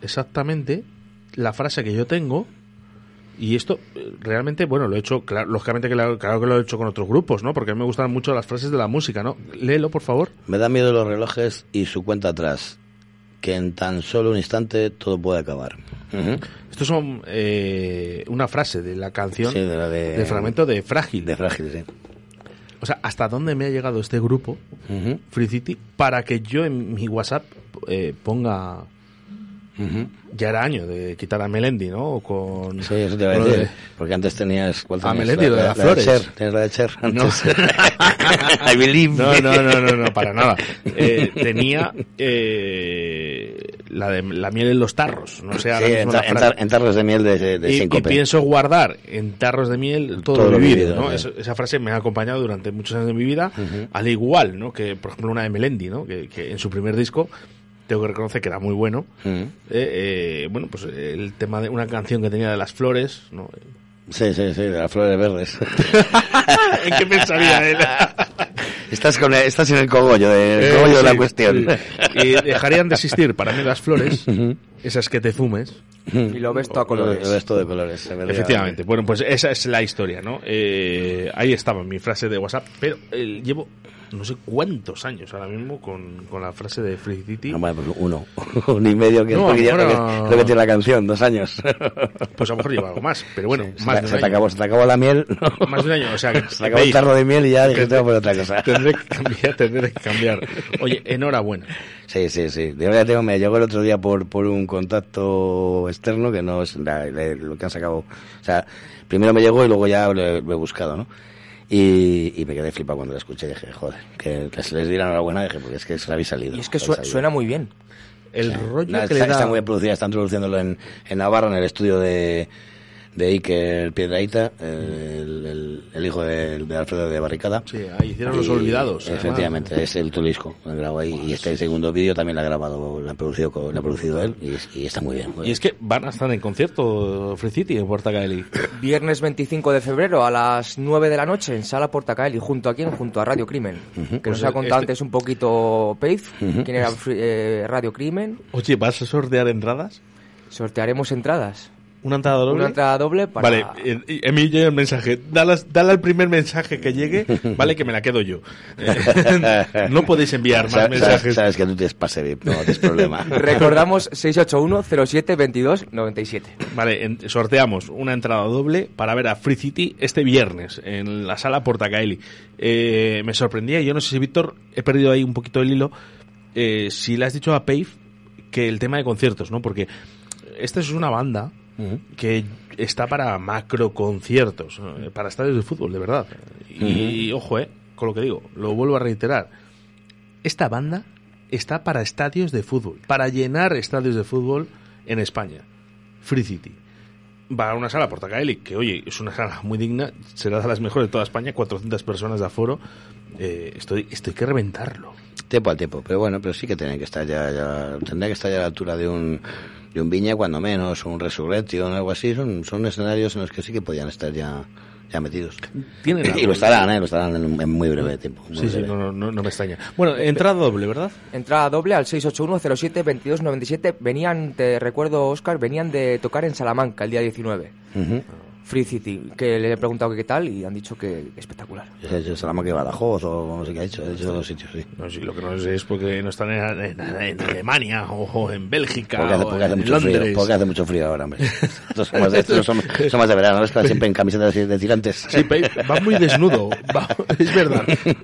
S28: exactamente la frase que yo tengo. Y esto eh, realmente, bueno, lo he hecho, claro, lógicamente que lo, claro que lo he hecho con otros grupos, ¿no? Porque a mí me gustan mucho las frases de la música, ¿no? Léelo, por favor.
S27: Me da miedo los relojes y su cuenta atrás. Que en tan solo un instante todo puede acabar. Ujú.
S28: Estos son eh, una frase de la canción
S27: Sí, de la de-
S28: del fragmento de Frágil.
S27: De Frágil, sí.
S28: O sea, ¿hasta dónde me ha llegado este grupo. Free City, para que yo en mi WhatsApp eh, ponga... Ya era año de quitar a Melendi, ¿no? Con...
S27: Sí, eso te iba a decir.
S28: de-
S27: Porque antes tenías. ¿cuál tenías?
S28: Melendi, lo de las flores.
S27: Cher, tenías la de Cher
S28: No.
S27: antes. I believe.
S28: No, no, no, no, no, para nada. Eh, tenía eh, la de la miel en los tarros. No sé
S27: Sí, en,
S28: la
S27: tar- en
S28: frase.
S27: tar- en tarros de miel de, de, de
S28: y, y pienso guardar en tarros de miel todo,
S27: Todo
S28: lo vivido,
S27: vivido,
S28: ¿no? Eso- esa frase me ha acompañado durante muchos años de mi vida, al igual, ¿no? Que, por ejemplo, una de Melendi, ¿no? Que, que en su primer disco tengo que reconocer que era muy bueno.
S27: Ujú.
S28: Eh, eh, bueno, pues el tema de una canción que tenía de las flores, ¿no?
S27: Sí, sí, sí, de las flores verdes.
S28: ¿En qué pensaría él?
S27: estás, con el- estás en el cogollo, de, el
S28: Eh,
S27: cogollo de la cuestión.
S28: sí. Y dejarían de existir para mí las flores, esas que te fumes.
S2: Y lo ves todo a colores.
S27: Lo ves todo de colores. efectivamente.
S28: Efectivamente. Bueno, pues esa es la historia, ¿no? Eh, ahí estaba mi frase de WhatsApp, pero eh, llevo no sé cuántos años ahora mismo con, con la frase de Free City.
S27: No, bueno, pues uno, un y medio, que
S28: No,
S27: es lo que,
S28: a lo
S27: lo que- tiene la canción, dos años.
S28: Pues a lo mejor lleva algo más, pero bueno,
S27: se,
S28: más
S27: te-
S28: de un
S27: se te
S28: año.
S27: acabó, se te acabó la miel.
S28: Más de un año, o sea que
S27: Se te acabó el tarro de miel y ya dije,
S28: que-
S27: tengo que poner otra cosa.
S28: Tendré que cambiar, tendré que cambiar. Oye, enhorabuena.
S27: Sí, sí, sí. De verdad tengo, me llegó el otro día por, por un contacto externo que no es la- la- lo que han sacado. O sea, primero me llegó y luego ya lo, he lo he buscado, ¿no? Y, y me quedé flipado cuando lo escuché. Dije, joder, que, que se les diera enhorabuena, dije, porque es que se le habéis salido.
S2: Y es que su-
S27: salido.
S2: suena muy bien.
S28: El
S27: Sí.
S28: rollo
S27: Nada,
S28: que
S27: está,
S28: le da...
S27: está muy bien producida, están produciéndolo en, en Navarra, en el estudio de, de Iker Piedraíta, el, el, el hijo de, de Alfredo de Barricada.
S28: Sí, ahí hicieron Los Olvidados, además.
S27: Efectivamente, es el Tulisco, lo grabó ahí. Y este segundo vídeo también lo ha grabado, lo ha producido, co- lo ha producido él y, es- y está muy bien.
S28: Y es que van a estar en concierto Free City en Puerta Caeli.
S2: Viernes 25 de febrero a las 9 de la noche en Sala Portacaeli. ¿Junto a quién? Junto a Radio Crimen. Que
S28: Pues
S2: nos ha contado
S28: este-
S2: antes un poquito Pave,
S27: Ujú.
S2: quién era eh, Radio Crimen.
S28: Oye, ¿vas a sortear entradas?
S2: Sortearemos entradas.
S28: ¿Una entrada doble?
S2: Una entrada doble para...
S28: Vale, eh, y- envíe el mensaje. Dale, dale al primer mensaje que llegue, vale, que me la quedo yo. Eh, no podéis enviar más
S27: Sabes,
S28: mensajes.
S27: sabes que tú tienes pase VIP, no tienes problema.
S2: Recordamos 681-07-22-97.
S28: Vale, en- sorteamos una entrada doble para ver a Free City este viernes en la sala Portacaeli. Eh, me sorprendía, yo no sé si Víctor, he perdido ahí un poquito el hilo, eh, si le has dicho a Pave que el tema de conciertos, ¿no? Porque esta es una banda que está para macro conciertos, para estadios de fútbol, de verdad. Y, ojo, eh, con lo que digo, lo vuelvo a reiterar. Esta banda está para estadios de fútbol, para llenar estadios de fútbol en España. Free City. Va a una sala Portacaeli, que oye, es una sala muy digna, será de las mejores de toda España, 400 personas de aforo. Eh, estoy, estoy que reventarlo.
S27: Tiempo al tiempo, pero bueno, pero sí que tiene que estar ya, ya tendría que estar ya a la altura de un de un Viña cuando menos, un Resurrection o algo así, son, son escenarios en los que sí que podían estar ya ya metidos.
S28: Tienen
S27: y lo estarán, ¿eh? Lo estarán en, en muy breve tiempo. muy
S28: Sí, sí,
S27: breve.
S28: no, no, no, no me extraña. Bueno, entrada doble, ¿verdad?
S2: Entrada doble al 681-07-2297. Venían, te recuerdo, Oscar, venían de tocar en Salamanca el día 19.
S27: Ujú.
S2: Free City, que le he preguntado que qué tal y han dicho que espectacular.
S27: Yo Salamanca y Badajoz o no sé qué ha hecho, ha dicho dos sitios, sí.
S28: No, sí, lo que no sé es porque no están en, en- en Alemania o, o en Bélgica
S27: Porque hace,
S28: o
S27: porque hace
S28: en
S27: mucho
S28: Londres.
S27: frío, porque hace mucho frío ahora, hombre. Estos son más de, estos son, son más de verano, ¿ves? Que van siempre en camisetas de, de tirantes.
S28: Sí, va muy desnudo, va- es verdad.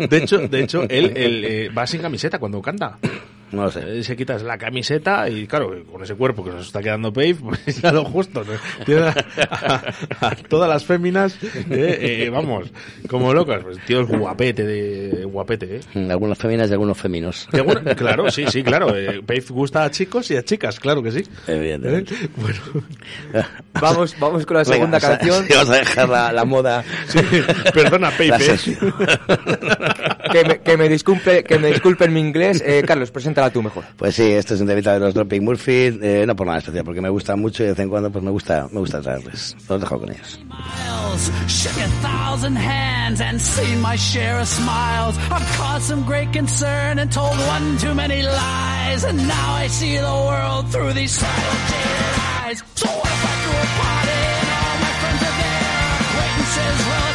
S28: De hecho, de hecho él, él, eh, va sin camiseta cuando canta.
S27: No lo sé.
S28: Eh, Se quitas la camiseta y claro, con ese cuerpo que nos está quedando Pave, pues ya lo justo. ¿no? Tiene a, a- a todas las féminas, eh, eh, vamos, como locas. Pues, tío es guapete, de, guapete, ¿eh?
S27: De algunas féminas y algunos féminos.
S28: Claro, sí, sí, claro. Eh, Pave gusta a chicos y a chicas, claro que sí.
S27: Evidentemente.
S28: ¿Eh? Bueno,
S2: Vamos, vamos con la
S27: Venga,
S2: segunda
S27: sea,
S2: canción.
S27: sí, vamos a dejar la, la moda.
S28: Sí, perdona, Pave. ¿eh?
S2: que, me, que, me disculpe, que me disculpen mi inglés. Eh, Carlos, preséntala tú mejor.
S27: Pues sí, este es un temita de los Dropping Murphy, eh, no por nada especial, porque me gusta mucho y de vez en cuando pues me gusta, me gusta traerles. Los dejo con ellos.
S29: miles, shook a thousand hands and seen my share of smiles. I've caused some great concern and told one too many lies, and now I see the world through these silent jaded eyes. So what if I threw a party and all my friends are there? Acquaintances, relatives, the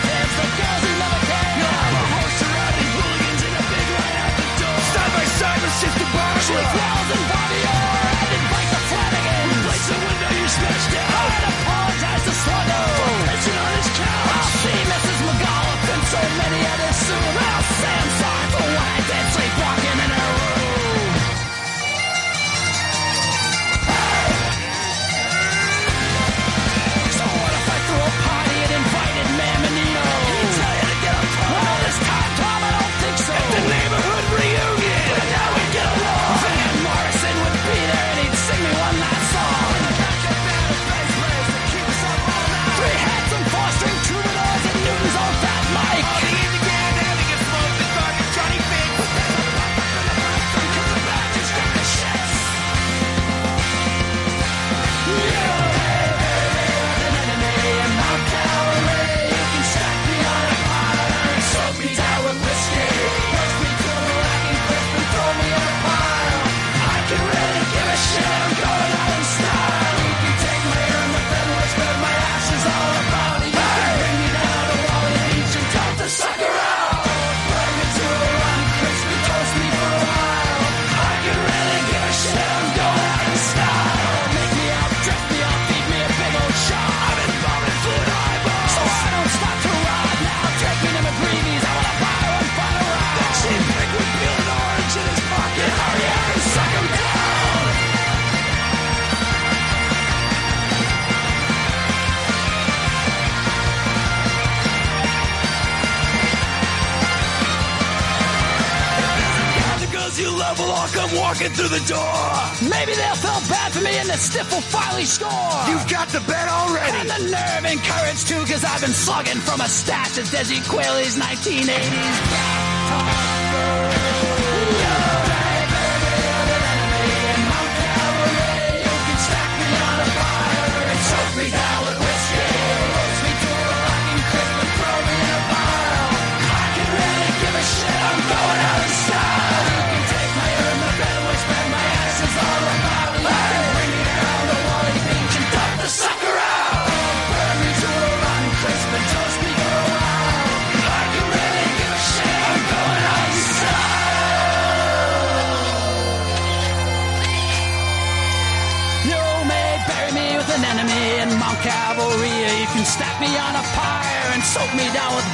S29: been slugging from a stash of Desi Quayle's 1980s.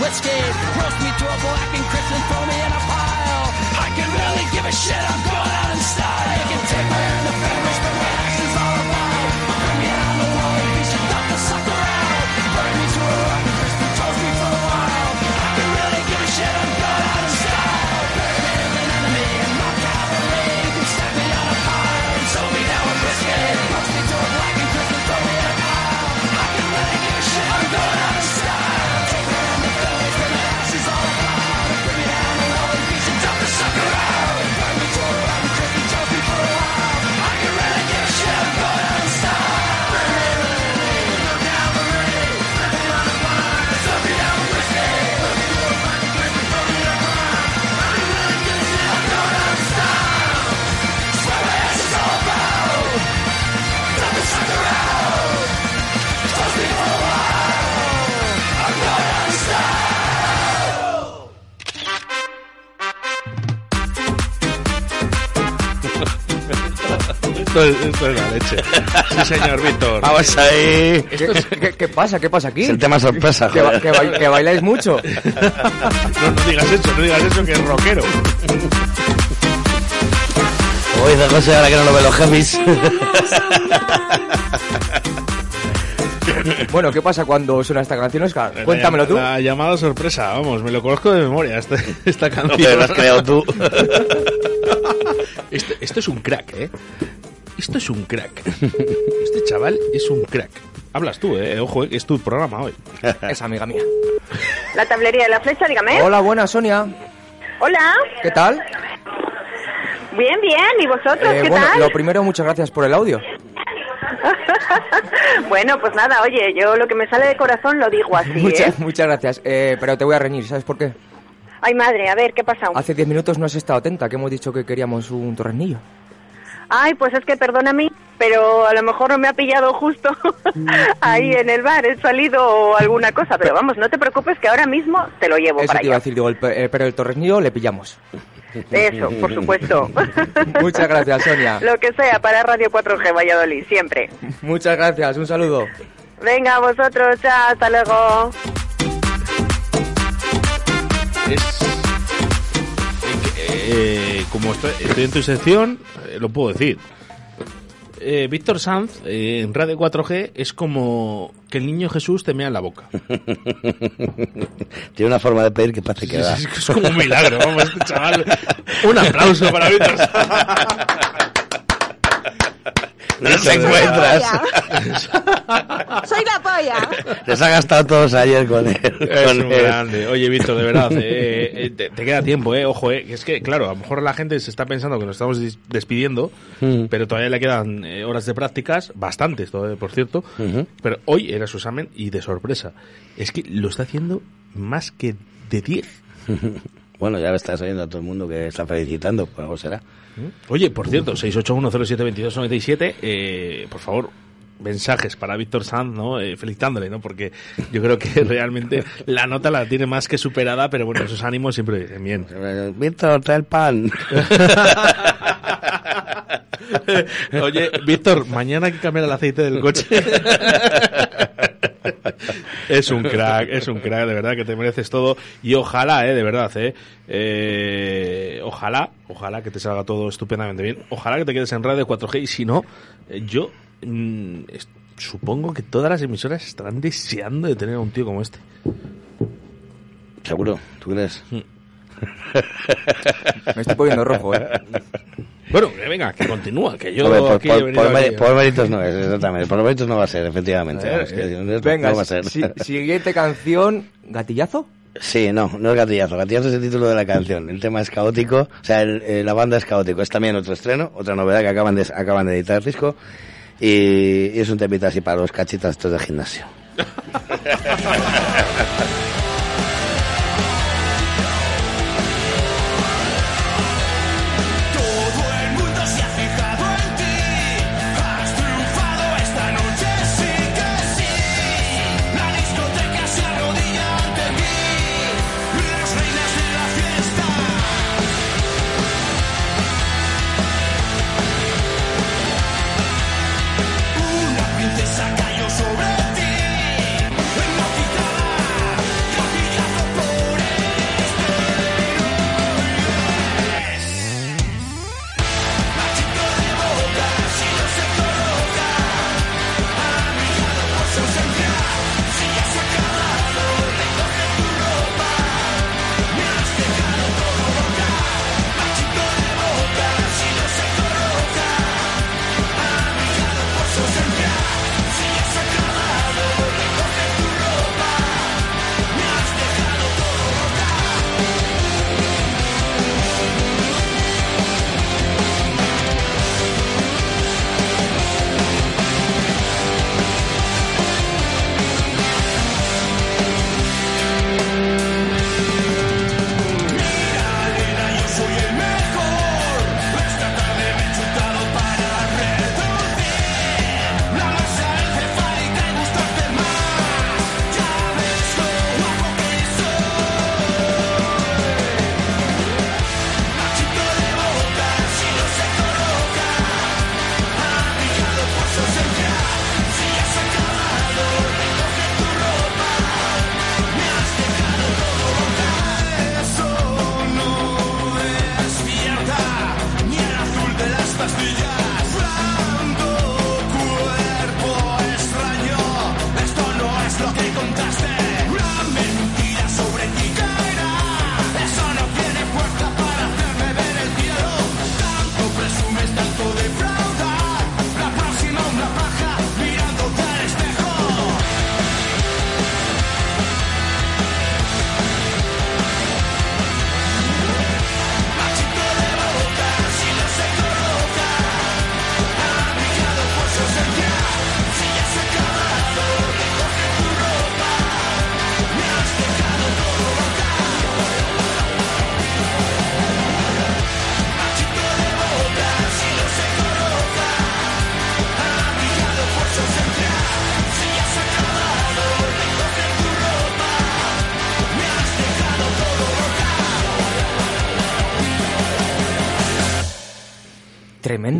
S29: Whiskey. Roast me to a black and crisp and throw me in a pile. I can really give a shit. I'm going out in style.
S28: Esto es, esto es la leche. Sí, señor Víctor.
S27: Vamos ahí.
S2: ¿Qué, qué- qué pasa? ¿Qué pasa aquí?
S27: Es el tema sorpresa,
S2: Que, ba-
S27: joder.
S2: que ba- que bailáis mucho.
S28: No, no digas eso, no digas eso, que es rockero.
S27: Como dice José, ahora que no lo ve los jefes.
S2: Bueno, ¿qué pasa cuando suena esta canción, Oscar? Cuéntamelo tú.
S28: La llamada sorpresa, vamos, me lo conozco de memoria, esta, esta
S27: No
S28: canción.
S27: te lo has creado tú.
S28: Esto, esto es un crack, ¿eh? Esto es un crack. Este chaval es un crack. Hablas tú, ¿eh? Ojo, eh, es tu programa hoy.
S2: Es amiga mía.
S30: La tablería de la flecha, dígame.
S2: Hola, buenas, Sonia.
S30: Hola.
S2: ¿Qué tal?
S30: Bien, bien. ¿Y vosotros
S2: Eh,
S30: qué
S2: bueno,
S30: tal?
S2: lo primero, muchas gracias por el audio.
S30: bueno, pues nada, oye, yo lo que me sale de corazón lo digo así, ¿eh?
S2: muchas, muchas gracias. Eh, pero te voy a reñir, ¿sabes por qué?
S30: Ay, madre, a ver, ¿qué pasa?
S2: Hace 10 minutos no has estado atenta, que hemos dicho que queríamos un torrenillo.
S30: Ay, pues es que perdóname, pero a lo mejor no me ha pillado justo ahí en el bar, he salido o alguna cosa, pero vamos, no te preocupes que ahora mismo te lo llevo
S2: Eso
S30: para
S2: te iba a decir, digo, el eh, pero el torrenillo le pillamos.
S30: Eso, por supuesto.
S2: Muchas gracias, Sonia.
S30: lo que sea para Radio 4G Valladolid, siempre.
S2: Muchas gracias, un saludo.
S30: Venga, vosotros, chao, hasta luego.
S28: Es. eh, como estoy, estoy en tu sección, eh, lo puedo decir. Eh, Víctor Sanz eh, en Radio 4G es como que el niño Jesús te mea en la boca.
S27: Tiene una forma de pedir que parece que da.
S28: Es, es como un milagro, vamos, este chaval. Un aplauso para Víctor Sanz.
S27: No te encuentras.
S30: Soy la polla.
S27: Les ha gastado todos ayer con él.
S28: Es
S27: con
S28: un
S27: él.
S28: grande. Oye, Víctor, de verdad, eh, eh, te, te queda tiempo, eh. Ojo, eh. Es que, claro, a lo mejor la gente se está pensando que nos estamos despidiendo,
S27: Mm.
S28: pero todavía le quedan eh, horas de prácticas, bastantes todavía, por cierto. Pero hoy era su examen y de sorpresa. Es que lo está haciendo más que de 10.
S27: Bueno, ya estás oyendo a todo el mundo que está felicitando, pues algo será.
S28: Oye, por cierto, 681072297, eh, por favor, mensajes para Víctor Sanz, ¿no? Eh, felicitándole, ¿no? Porque yo creo que realmente la nota la tiene más que superada, pero bueno, esos ánimos siempre bien.
S27: Víctor, trae el pan.
S28: Oye, Víctor, mañana hay que cambiar el aceite del coche. es un crack, es un crack, de verdad que te mereces todo. Y ojalá, eh, de verdad, eh, eh, ojalá, ojalá que te salga todo estupendamente bien. Ojalá que te quedes en radio 4G y si no, eh, yo mm, supongo que todas las emisoras estarán deseando de tener a un tío como este.
S27: Seguro, ¿tú crees?
S2: Me estoy poniendo rojo, ¿eh?
S28: Bueno, venga, que continúa, que yo
S27: Hombre, por,
S28: aquí
S27: por- por
S28: aquí-
S27: por méritos no es, exactamente. Por méritos no va a ser, efectivamente.
S2: Eh,
S27: que
S2: eh, Venga,
S27: no va a ser.
S2: si- siguiente canción, ¿gatillazo?
S27: Sí, no, no es gatillazo. Gatillazo es el título de la canción. El tema es caótico, o sea, el- eh, la banda es caótico. Es también otro estreno, otra novedad que acaban de, acaban de editar el disco. Y, y es un temita así para los cachitas estos de gimnasio.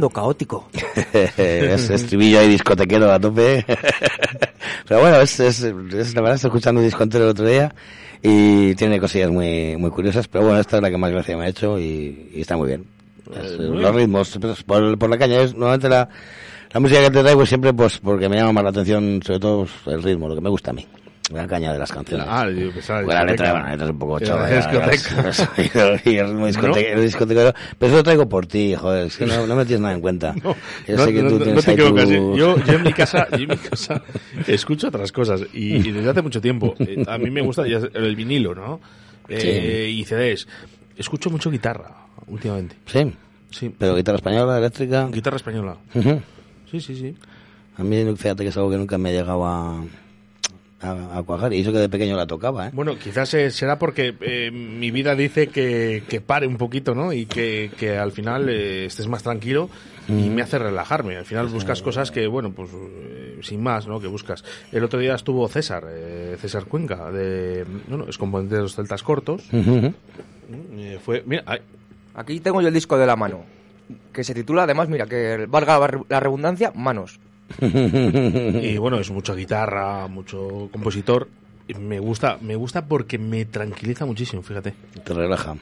S2: tremendo caótico.
S27: es estribillo ahí discotequero a tope. Pero bueno, es, es, es la verdad, estoy escuchando un disco entero el otro día y tiene cosillas muy, muy curiosas, pero bueno, esta es la que más gracia me ha hecho y, y está muy bien. Es,
S28: muy
S27: los ritmos, pues, por, por la caña, es normalmente la, la música que te traigo siempre pues porque me llama más la atención, sobre todo pues, el ritmo, lo que me gusta a mí. La caña de las canciones.
S28: Ah, yo pensaba
S27: Bueno, la letra, bueno, la letra es un poco
S28: de
S27: ya,
S28: discoteca.
S27: y discotequero. Pero eso lo traigo por ti, joder, es que no, no me tienes nada en cuenta. Yo
S28: No,
S27: sé que tú
S28: no
S27: tienes
S28: te equivocas.
S27: tu-
S28: Yo, yo en mi casa, yo en mi casa escucho otras cosas y, y desde hace mucho tiempo. eh, A mí me gusta el vinilo, ¿no? Eh, Y CDs. Escucho mucho guitarra últimamente.
S27: Sí.
S28: Sí.
S27: Pero guitarra española, eléctrica.
S28: Guitarra española. Sí, sí, sí.
S27: A mí, fíjate que es algo que nunca me llegaba a, a, a cuajar. Y eso que de pequeño la tocaba, ¿eh?
S28: Bueno, quizás eh, será porque eh, mi vida dice que, que pare un poquito, ¿no? Y que, que al final eh, estés más tranquilo y
S27: Mm.
S28: me hace relajarme. Al final buscas cosas que, bueno, pues eh, sin más, ¿no? Que buscas. El otro día estuvo César, eh, César Cuenca, de, bueno, es componente de los Celtas Cortos. Eh, fue, mira, ay,
S2: Aquí tengo yo el disco de la mano, que se titula, además, mira, que valga la- la redundancia, Manos.
S28: y bueno, es mucha guitarra, mucho compositor. Y Me gusta, me gusta porque me tranquiliza muchísimo, fíjate.
S27: Te relaja.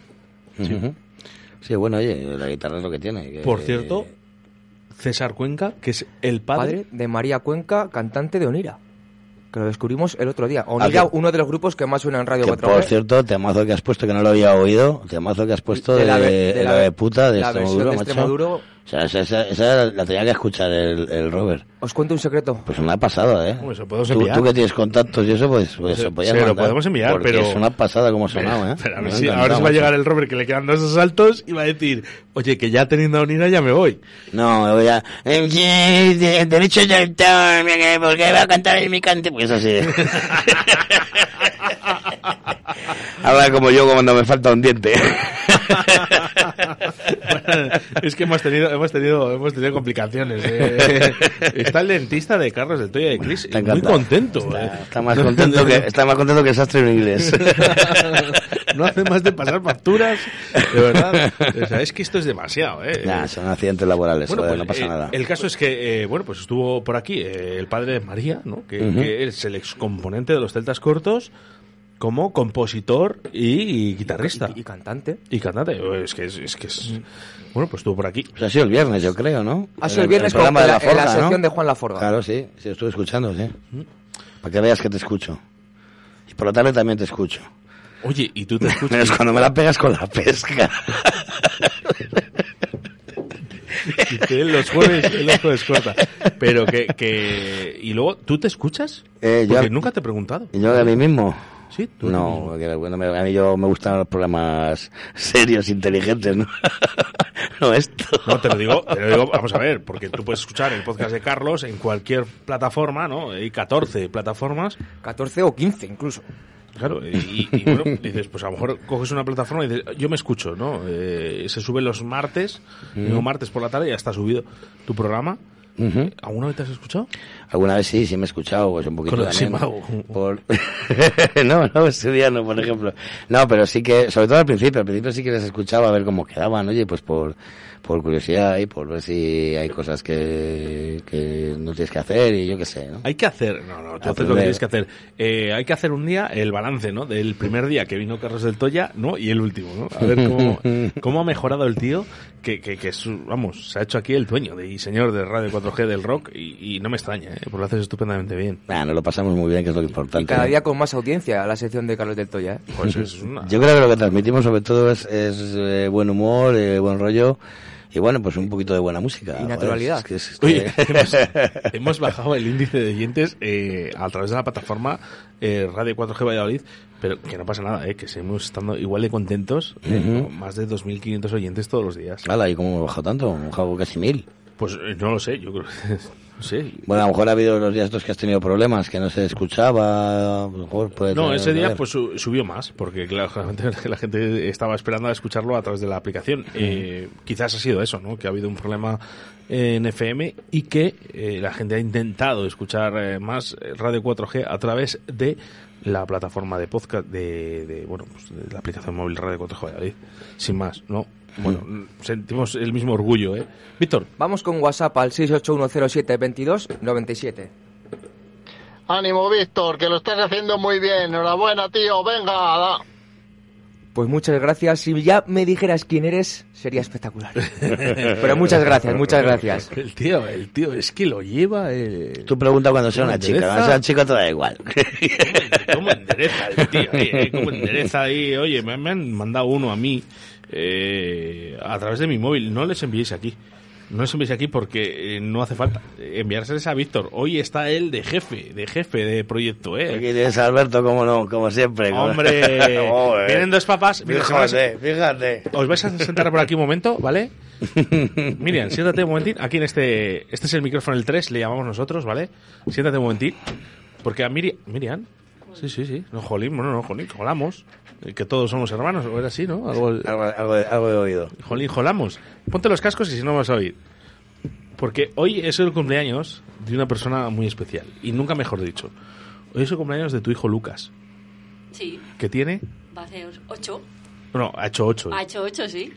S28: Sí.
S27: Bueno, oye, la guitarra es lo que tiene. que-
S28: Por cierto, César Cuenca, que es el padre,
S2: Padre de María Cuenca, cantante de Onira. Que lo descubrimos el otro día. Onira,
S27: Ah, que-
S2: uno de los grupos que más suena en Radio
S27: que
S2: 4
S27: por cierto, temazo que has puesto, que no lo había oído, temazo que has puesto de,
S2: De la
S27: de,
S2: la
S27: de puta de
S2: la versión
S27: Extremoduro, macho.
S2: Extremoduro.
S27: O sea, esa, esa- esa la tenía que escuchar el, el Robert.
S2: Os cuento un secreto.
S27: Pues una pasada, ¿eh?
S28: Lo podemos
S27: tú,
S28: enviar.
S27: tú que tienes contactos y eso, pues, pues
S28: Se-
S27: se, podías
S28: se lo podemos enviar,
S27: porque
S28: pero-
S27: es una pasada como ha sonado, ¿eh?
S28: Pero a
S27: Me
S28: ver si ahora se va a llegar el Robert que le quedan dos asaltos y va a decir, oye, que ya teniendo a Onira ya me voy.
S27: No, voy a... Eh, Derecho de autor, mira, ¿por qué va a cantar en mi cante? Pues así. Habla como yo cuando me falta un diente.
S28: es que hemos tenido, hemos tenido, hemos tenido complicaciones. eh. Está el dentista de Carlos del Toya de Cris
S27: Está
S28: muy contento.
S27: Está,
S28: eh.
S27: está más contento que, está más contento que el sastre en inglés.
S28: no hace más de pasar facturas, de verdad. O sea, es que esto es demasiado, ¿eh?
S27: Nah, son accidentes laborales,
S28: Bueno, pues,
S27: no pasa
S28: eh,
S27: nada.
S28: El caso es que, eh, bueno, pues estuvo por aquí eh, el padre de María, ¿no? Que,
S27: Ujú.
S28: que es el excomponente de los Celtas Cortos como compositor y, guitarrista.
S2: Y, cantante.
S28: Y cantante. Es que es, es que es... Bueno, pues estuvo por aquí.
S27: Pues ha sido el viernes, yo creo, ¿no?
S2: Ha sido el viernes con-
S27: programa
S2: en
S27: de
S2: la- en la sección de Juan Laforga.
S27: Claro, sí, sí, estuve escuchando, sí. Para que veas que te escucho. Y por la tarde también te escucho.
S28: Oye, ¿y tú te escuchas?
S27: Menos cuando me la pegas con la pesca.
S28: Y que él los jueves, los jueves corta. Pero que, que... Y luego, ¿tú te escuchas?
S27: Eh, yo-
S28: Porque nunca te he preguntado.
S27: ¿Y yo de mí mismo?
S28: Sí, tú
S27: No, porque, bueno, a mí yo me gustan los programas serios, inteligentes, ¿no? no esto.
S28: No, te lo digo, te lo digo, vamos a ver, porque tú puedes escuchar el podcast de Carlos en cualquier plataforma, ¿no? Hay 14 plataformas.
S2: 14 o 15 incluso.
S28: Claro, y, y bueno, dices, pues a lo mejor coges una plataforma y dices, yo me escucho, ¿no? Eh, se sube los martes, digo martes por la tarde, ya está subido tu programa.
S27: Ujú.
S28: ¿Alguna vez te has escuchado?
S27: Alguna vez sí, sí me he escuchado, pues un poquito
S28: Con
S27: también. Por... no, no, estudiando, por ejemplo. No, pero sí que, sobre todo al principio, al principio sí que les escuchaba a ver cómo quedaban, oye, pues por, por curiosidad y por ver si hay cosas que, que no tienes que hacer y yo qué sé, ¿no?
S28: Hay que hacer, no, no, tú haces lo que tienes que hacer. Eh, hay que hacer un día el balance, ¿no? Del primer día que vino Carlos del Toya, ¿no? Y el último, ¿no? A ver cómo, cómo ha mejorado el tío, que, que, que es, vamos, se ha hecho aquí el dueño de, y señor de Radio 4G del rock, y, y no me extraña, ¿eh? Porque lo haces estupendamente bien.
S27: Ah, nos lo pasamos muy bien, que es lo importante.
S2: Y cada día con más audiencia la sección de Carlos del Toya. ¿eh?
S28: Pues es una...
S27: Yo creo que lo que transmitimos sobre todo es, es eh, buen humor, eh, buen rollo y bueno, pues un poquito de buena música.
S2: Y naturalidad.
S27: es que es- es que-
S28: Oye, hemos, hemos bajado el índice de oyentes eh, a través de la plataforma eh, Radio 4G Valladolid, pero que no pasa nada, eh, que seguimos estando igual de contentos, eh,
S27: Ujú.
S28: con más de 2.500 oyentes todos los días.
S27: Hala, ¿y cómo hemos bajado tanto? Hemos bajado casi mil.
S28: Pues eh, no lo sé, yo creo que... Sé.
S27: Bueno, a lo mejor ha habido los días estos que has tenido problemas, que no se escuchaba, a lo mejor puede
S28: No, ese día pues su- subió más, porque claro, claramente la gente estaba esperando a escucharlo a través de la aplicación. Eh, quizás ha sido eso, ¿no? Que ha habido un problema en FM y que eh, la gente ha intentado escuchar eh, más Radio 4G a través de la plataforma de podcast de, de, bueno, pues de la aplicación móvil Radio 4G Valladolid. Sin más, ¿no? Bueno, sentimos el mismo orgullo, ¿eh? Víctor.
S2: Vamos con WhatsApp al 681072297.
S31: Ánimo, Víctor, que lo estás haciendo muy bien. Enhorabuena, tío. Venga, da.
S2: Pues muchas gracias. Si ya me dijeras quién eres, sería espectacular. Pero muchas gracias, muchas gracias.
S28: El tío, el tío, es que lo lleva. Eh...
S27: Tú pregunta cuando sea
S28: ¿Cómo
S27: una chica. Cuando sea un chico te da igual.
S28: ¿Cómo endereza el tío? eh? ¿Cómo endereza ahí? Oye, me, me han mandado uno a mí eh, a través de mi móvil. No les enviéis aquí. No les enviéis aquí porque eh, no hace falta enviárseles a Víctor. Hoy está él de jefe, de jefe de proyecto, ¿eh?
S27: Aquí tienes a Alberto, como no, como siempre.
S28: Hombre, vienen dos se
S27: Fíjate, fíjate.
S28: Os vais a sentar por aquí un momento, ¿vale? Miriam, siéntate un momentín. Aquí en este. Este es el micrófono el 3, le llamamos nosotros, ¿vale? Siéntate un momentín. Porque a Miriam. Miriam. Sí, sí, sí. No, jolín, no, no, jolín, jolamos. Eh, Que todos somos hermanos, o era así, ¿no? Algo,
S27: algo, algo, he oído.
S28: Jolín, jolamos. Ponte los cascos y si no vas a oír. Porque hoy es el cumpleaños de una persona muy especial. Y nunca mejor dicho. Hoy es el cumpleaños de tu hijo Lucas.
S32: Sí,
S28: Que tiene.
S32: va a hacer ocho.
S28: No, ha hecho 8.
S32: Ha hecho ocho, sí.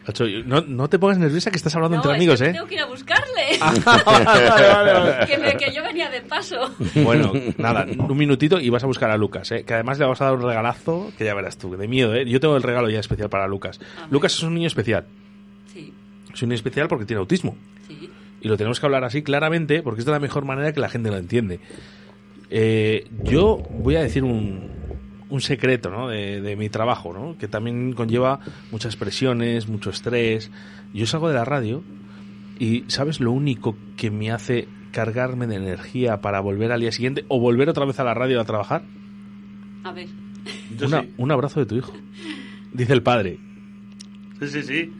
S28: No, no te pongas nerviosa que estás hablando
S32: No,
S28: entre
S32: es
S28: amigos,
S32: que
S28: ¿eh?
S32: tengo que ir a buscarle.
S28: Ah, vale, vale, vale.
S32: que, me- que yo venía de paso.
S28: Bueno, nada, un minutito y vas a buscar a Lucas, ¿eh? que además le vas a dar un regalazo que ya verás tú, de miedo. ¿eh? Yo tengo el regalo ya especial para Lucas. Lucas es un niño especial.
S32: Sí.
S28: Es un niño especial porque tiene autismo.
S32: Sí.
S28: Y lo tenemos que hablar así claramente porque es de la mejor manera que la gente lo entiende. Eh, yo voy a decir un, un secreto ¿no? de, de mi trabajo, ¿no? que también conlleva muchas presiones, mucho estrés. Yo salgo de la radio y ¿sabes lo único que me hace cargarme de energía para volver al día siguiente o volver otra vez a la radio a trabajar?
S32: A ver.
S28: Una- Un abrazo de tu hijo. Dice el padre.
S4: Sí, sí, sí.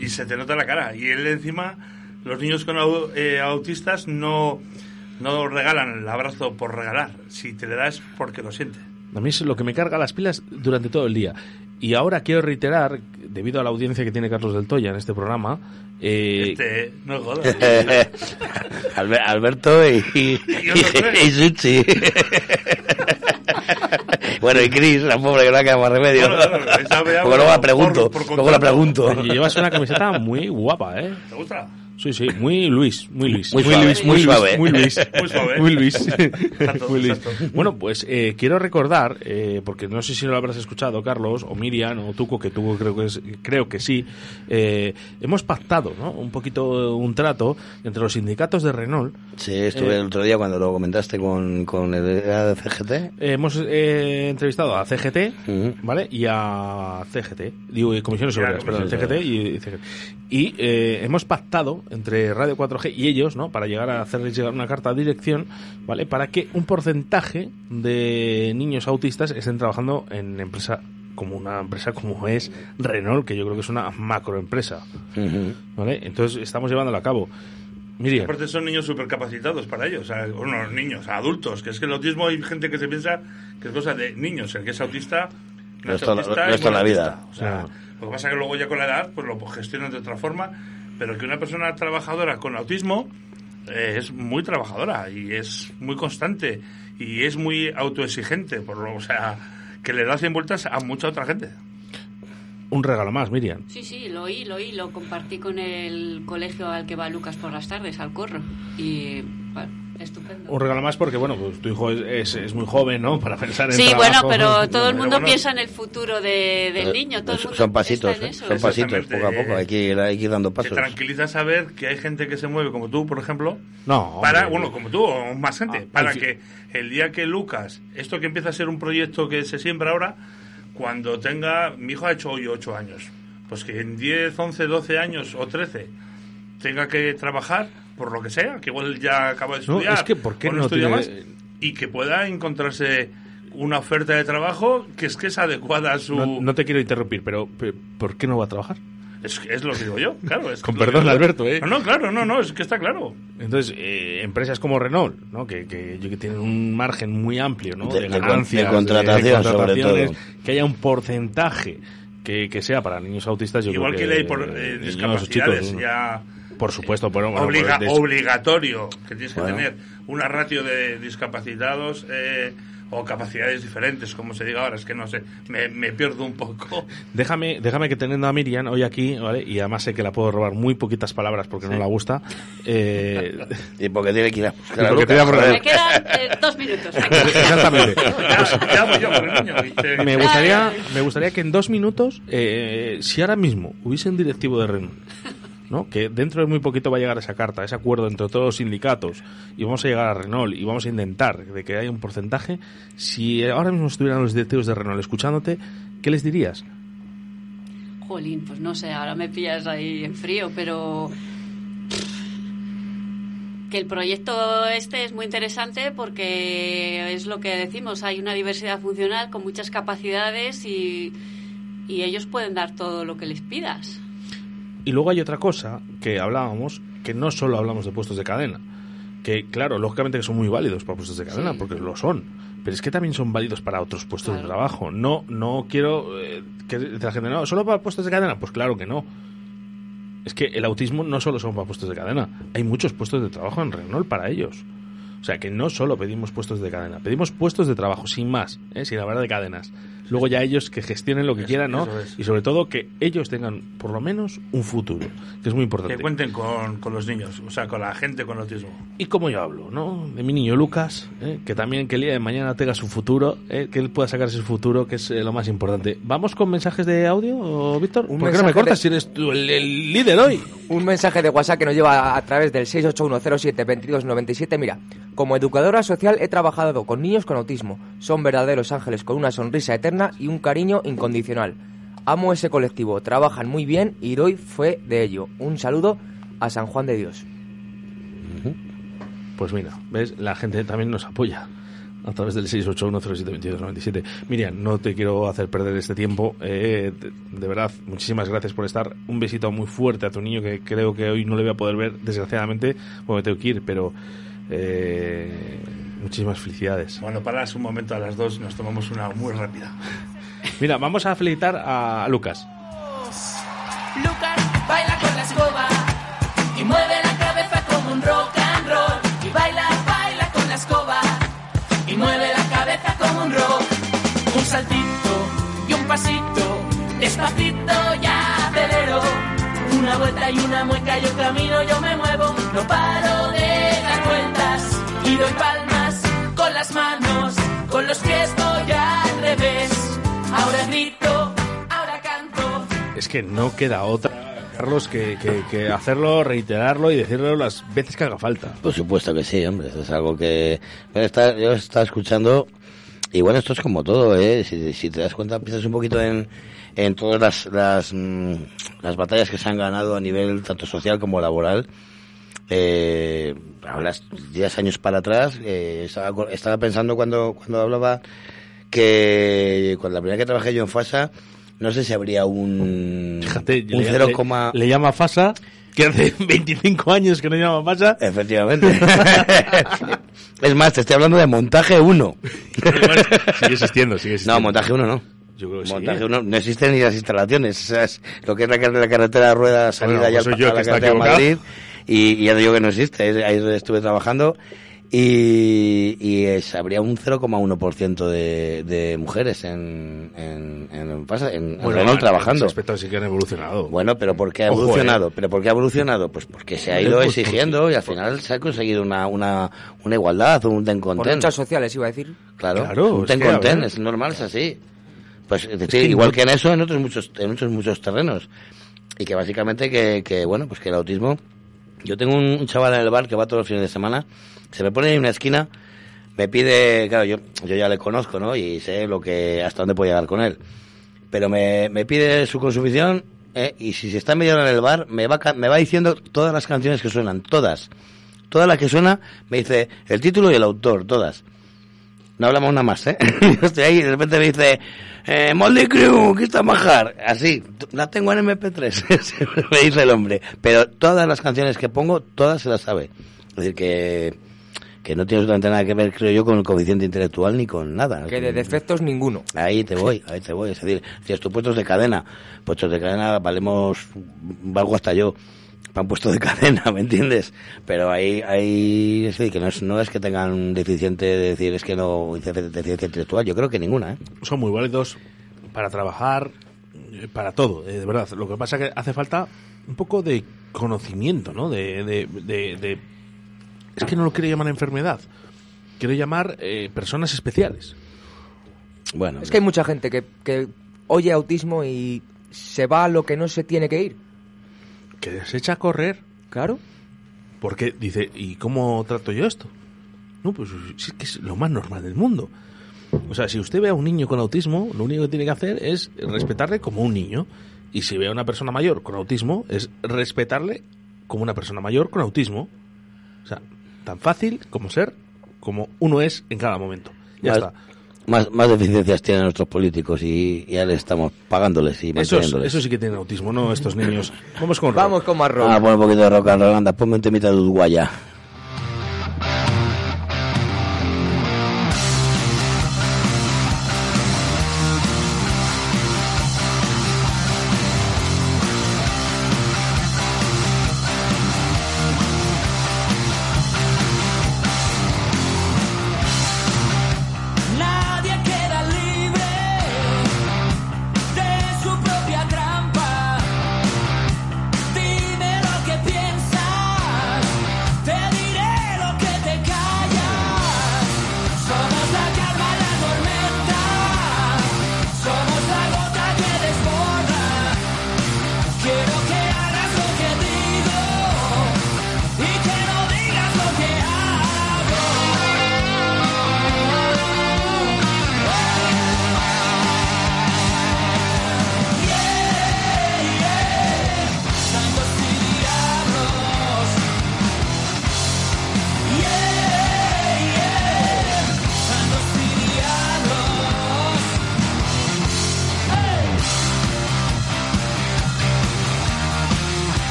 S4: Y se te nota la cara. Y él encima, los niños con au- eh, autistas no, no regalan el abrazo por regalar. Si te le das porque lo siente.
S28: A mí es lo que me carga las pilas durante todo el día. Y ahora quiero reiterar, debido a la audiencia que tiene Carlos del Toya en este programa, eh,
S4: Este, no jodas.
S27: Albe- Alberto y, y, y, y Suchi. bueno, y Chris, la pobre que no ha quedado más remedio. Luego la pregunto.
S4: por- por
S27: luego la pregunto.
S28: Llevas una camiseta muy guapa, ¿eh?
S4: ¿Te gusta?
S28: Sí, sí, muy Luis, muy Luis.
S27: Muy suave,
S28: Luis,
S27: muy
S28: Luis,
S27: suave.
S28: Muy Luis.
S4: Muy suave.
S28: Muy Luis.
S4: Exacto,
S28: Muy Luis. Bueno, pues eh, quiero recordar, eh, porque no sé si lo habrás escuchado, Carlos, o Miriam, o Tuco, que Tuco creo que, es, creo que sí, eh, hemos pactado ¿no? un poquito un trato entre los sindicatos de Renault.
S27: Sí, estuve
S28: Eh,
S27: el otro día cuando lo comentaste con, con el de CGT.
S28: Eh, hemos eh, entrevistado a CGT, ¿vale? Y a CGT, digo, y Comisiones Obreras, perdón, CGT y, y CGT. Y eh, hemos pactado entre Radio 4G y ellos, ¿no? Para llegar a hacerles llegar una carta de dirección, ¿vale? Para que un porcentaje de niños autistas estén trabajando en empresa como una empresa como es Renault, que yo creo que es una macroempresa, ¿vale? Entonces estamos llevándolo a cabo. Miriam.
S4: Aparte son niños supercapacitados para ellos, o sea, bueno, niños, adultos, que es que el autismo hay gente que se piensa que es cosa de niños, el que es autista
S27: No es
S4: es autista
S27: no es la vida.
S4: O sea, lo que pasa es que luego ya con la edad pues lo gestionan de otra forma, pero que una persona trabajadora con autismo eh, es muy trabajadora y es muy constante y es muy autoexigente, por lo, o sea, que le da 100 vueltas a mucha otra gente.
S28: Un regalo más, Miriam.
S32: Sí, sí, lo oí, lo oí, lo compartí con el colegio al que va Lucas por las tardes, al corro. Y, bueno, estupendo.
S28: Un regalo más porque, bueno, pues tu hijo es, es, es muy joven, ¿no? Para pensar en
S32: Sí, bueno,
S28: trabajo.
S32: pero todo el mundo
S28: bueno,
S32: piensa en el futuro de- del niño. Todo el
S27: son-
S32: mundo
S27: son pasitos,
S32: está en eso.
S27: son pasitos, poco a poco. Hay que ir, hay que ir dando
S4: Te
S27: pasos.
S4: tranquiliza saber que hay gente que se mueve como tú, por ejemplo,
S28: No,
S4: para,
S28: hombre.
S4: bueno, como tú o más gente,
S28: Ah,
S4: para que el día que Lucas, esto que empieza a ser un proyecto que se siembra ahora, cuando tenga, mi hijo ha hecho hoy 8 años, pues que en 10, 11, 12 años o 13 tenga que trabajar por lo que sea, que igual ya acaba de
S28: No,
S4: estudiar,
S28: es que ¿por qué no
S4: estudia
S28: tiene-
S4: más, y que pueda encontrarse una oferta de trabajo que es que es adecuada a su...
S28: No, no te quiero interrumpir, pero pe- ¿por qué no va a trabajar?
S4: Es, es lo que digo yo, claro. Es
S28: Con
S4: que
S28: perdón,
S4: digo.
S28: Alberto, ¿eh?
S4: No, no, claro, no, no, es que está claro.
S28: Entonces, eh, empresas como Renault, ¿no? que, que, que tienen un margen muy amplio ¿no?
S27: De-
S28: de, ganancias,
S27: de contratación, sobre
S28: contrataciones,
S27: todo.
S28: que haya un porcentaje que, que sea para niños autistas. Yo
S4: Igual que,
S28: creo
S4: le hay por eh, discapacidades,
S28: chicos,
S4: ya
S28: Por supuesto, pero bueno,
S4: Obliga-
S28: pues, de-
S4: obligatorio que tienes que
S28: Bueno.
S4: tener una ratio de discapacitados eh, o capacidades diferentes, como se diga ahora, es que no sé, me, me pierdo un poco.
S28: Déjame, déjame que teniendo a Miriam hoy aquí, ¿vale? Y además sé que la puedo robar muy poquitas palabras porque no la gusta. Eh,
S27: y porque tiene que ir a buscar
S28: porque
S27: Lucas,
S28: tiene que
S27: joder.
S32: Me quedan eh, dos minutos.
S28: Exactamente. Me gustaría, me gustaría que en dos minutos, eh, si ahora mismo hubiese un directivo de Renault, ¿no? que dentro de muy poquito va a llegar esa carta, ese acuerdo entre todos los sindicatos, y vamos a llegar a Renault y vamos a intentar de que haya un porcentaje, si ahora mismo estuvieran los directivos de Renault escuchándote, ¿qué les dirías?
S32: Jolín, pues no sé, ahora me pillas ahí en frío, pero que el proyecto este es muy interesante porque es lo que decimos, hay una diversidad funcional con muchas capacidades y, y ellos pueden dar todo lo que les pidas.
S28: Y luego hay otra cosa que hablábamos, que no solo hablamos de puestos de cadena, que claro, lógicamente que son muy válidos para puestos de cadena,
S32: Sí.
S28: porque lo son, pero es que también son válidos para otros puestos de trabajo. No, no quiero eh, que la gente no, solo para puestos de cadena, pues claro que no. Es que el autismo no solo son para puestos de cadena, hay muchos puestos de trabajo en Renault para ellos. O sea que no solo pedimos puestos de cadena, pedimos puestos de trabajo, sin más, ¿eh? sin hablar de cadenas. Luego ya ellos que gestionen lo que quieran, ¿no?
S4: es.
S28: Y sobre todo que ellos tengan por lo menos un futuro, que es muy importante.
S4: Que cuenten con, con los niños, o sea, con la gente con autismo.
S28: Y como yo hablo, ¿no? De mi niño Lucas, ¿eh? que también que el día de mañana tenga su futuro, ¿eh? que él pueda sacar ese futuro, que es eh, lo más importante. ¿Vamos con mensajes de audio, Víctor?
S2: Un
S28: ¿Por qué no me cortas
S2: de-
S28: si eres tú el, el líder hoy?
S2: Un mensaje de WhatsApp que nos lleva a través del 681072297. Mira, como educadora social he trabajado con niños con autismo. Son verdaderos ángeles con una sonrisa eterna y un cariño incondicional. Amo ese colectivo, trabajan muy bien y doy fe de ello. Un saludo a San Juan de Dios.
S28: Pues mira, ¿ves? La gente también nos apoya a través del 681072297. Miriam, no te quiero hacer perder este tiempo. eh, de, de verdad, muchísimas gracias por estar. Un besito muy fuerte a tu niño que creo que hoy no le voy a poder ver, desgraciadamente, porque me tengo que ir, pero eh, muchísimas felicidades.
S4: Bueno, paras un momento a las dos, nos tomamos una muy rápida.
S28: Mira, vamos a felicitar a Lucas.
S29: Lucas baila con la escoba y mueve la cabeza como un rock and roll. Y baila, baila con la escoba y mueve la cabeza como un rock. Un saltito y un pasito, despacito ya acelero. Una vuelta y una mueca, yo camino, yo me muevo. No paro de dar vueltas y doy palmas con las manos, con los pies voy al revés. Ahora grito, ahora canto.
S28: Es que no queda otra, Carlos, que, que- que hacerlo, reiterarlo y decirlo las veces que haga falta.
S27: Por supuesto que sí, hombre. Eso es algo que. Bueno, está- yo estaba escuchando. Y bueno, esto es como todo, ¿eh? Si, si te das cuenta, piensas un poquito en, en todas las, las, mm, las batallas que se han ganado a nivel tanto social como laboral. Eh, hablas 10 años para atrás, eh, estaba, estaba pensando cuando, cuando hablaba que cuando la primera que trabajé yo en FASA, no sé si habría un,
S28: Fíjate,
S27: un
S28: le,
S27: 0,
S28: le- le llama Fasa, que hace 25 años que no llama Fasa.
S27: Efectivamente. es más, te estoy hablando de montaje 1.
S28: sigue existiendo, sigue existiendo.
S27: No, montaje 1 no.
S28: Yo creo que sí.
S27: montaje 1 no existen ni las instalaciones. O sea, es lo que es la, la carretera rueda salida
S28: Bueno,
S27: ya
S28: pues
S27: al-
S28: yo
S27: a la carretera de
S28: equivocado.
S27: Madrid. Y, y ya te digo que no existe. Ahí es donde estuve trabajando. Y, y es- habría un 0,1% de, de mujeres en, en, en, en- en
S28: Bueno,
S27: Renault
S28: en
S27: trabajando.
S28: ese aspecto sí que han evolucionado.
S27: Bueno, pero ¿por qué ha
S28: Ojo,
S27: evolucionado?
S28: eh.
S27: ¿Pero por qué ha evolucionado? Pues porque se ha ido
S2: Pues
S27: exigiendo y al final se ha conseguido una, una, una igualdad, un ten
S2: Por
S27: content.
S2: luchas sociales, iba a decir.
S27: Claro,
S2: Claro,
S27: un
S2: es
S27: ten content, es normal, es así. Pues es decir,
S2: que
S27: igual
S2: no-
S27: que en eso, en otros muchos, en otros muchos terrenos. Y que básicamente que, que, bueno, pues que el autismo... Yo tengo un, chaval en el bar que va todos los fines de semana, se me pone en una esquina, me pide, claro, yo, yo ya le conozco, ¿no? Y sé lo que, hasta dónde puedo llegar con él. Pero me, me pide su consumición, ¿eh? y si se está media en el bar, me va, me va diciendo todas las canciones que suenan, todas. Todas las que suena, me dice el título y el autor, todas. No hablamos nada más, ¿eh? Yo estoy ahí y de repente me dice, eh, Moldy Crew, ¿qué está majar? Así, la tengo en MP3, me dice el hombre. Pero todas las canciones que pongo, todas se las sabe. Es decir, que, que no tiene absolutamente nada que ver, creo yo, con el coeficiente intelectual ni con nada.
S2: Que de defectos ninguno.
S27: Ahí te voy, ahí te voy. Es decir, si estos puestos de cadena, puestos de cadena valemos, valgo hasta yo.
S9: Me han puesto de cadena, ¿me entiendes? Pero ahí, ahí es decir, que no es, no es que tengan un deficiente de decir es que no deficiencia intelectual, yo creo que ninguna, ¿eh?
S28: Son muy válidos para trabajar, eh, para todo, eh, de verdad. Lo que pasa es que hace falta un poco de conocimiento, ¿no? De, de, de- de- Es que no lo quiero llamar enfermedad, quiero llamar eh, personas especiales.
S9: Bueno,
S2: Es que hay mucha gente que, que oye autismo y se va a lo que no se tiene que ir.
S28: Que se echa a correr.
S2: Claro.
S28: Porque dice, ¿y cómo trato yo esto? No, pues sí que es lo más normal del mundo. O sea, si usted ve a un niño con autismo, lo único que tiene que hacer es respetarle como un niño. Y si ve a una persona mayor con autismo, es respetarle como una persona mayor con autismo. O sea, tan fácil como ser como uno es en cada momento. Ya
S9: más,
S28: está.
S9: Más, más deficiencias tienen nuestros políticos y ya le estamos pagándoles y
S28: Esos,
S9: manteniéndoles.
S28: eso sí que tienen autismo, no estos niños. Vamos con rock.
S2: Vamos con más rock.
S9: Ah, pon un poquito de rock and roll, anda, ponme un temita de Uruguaya.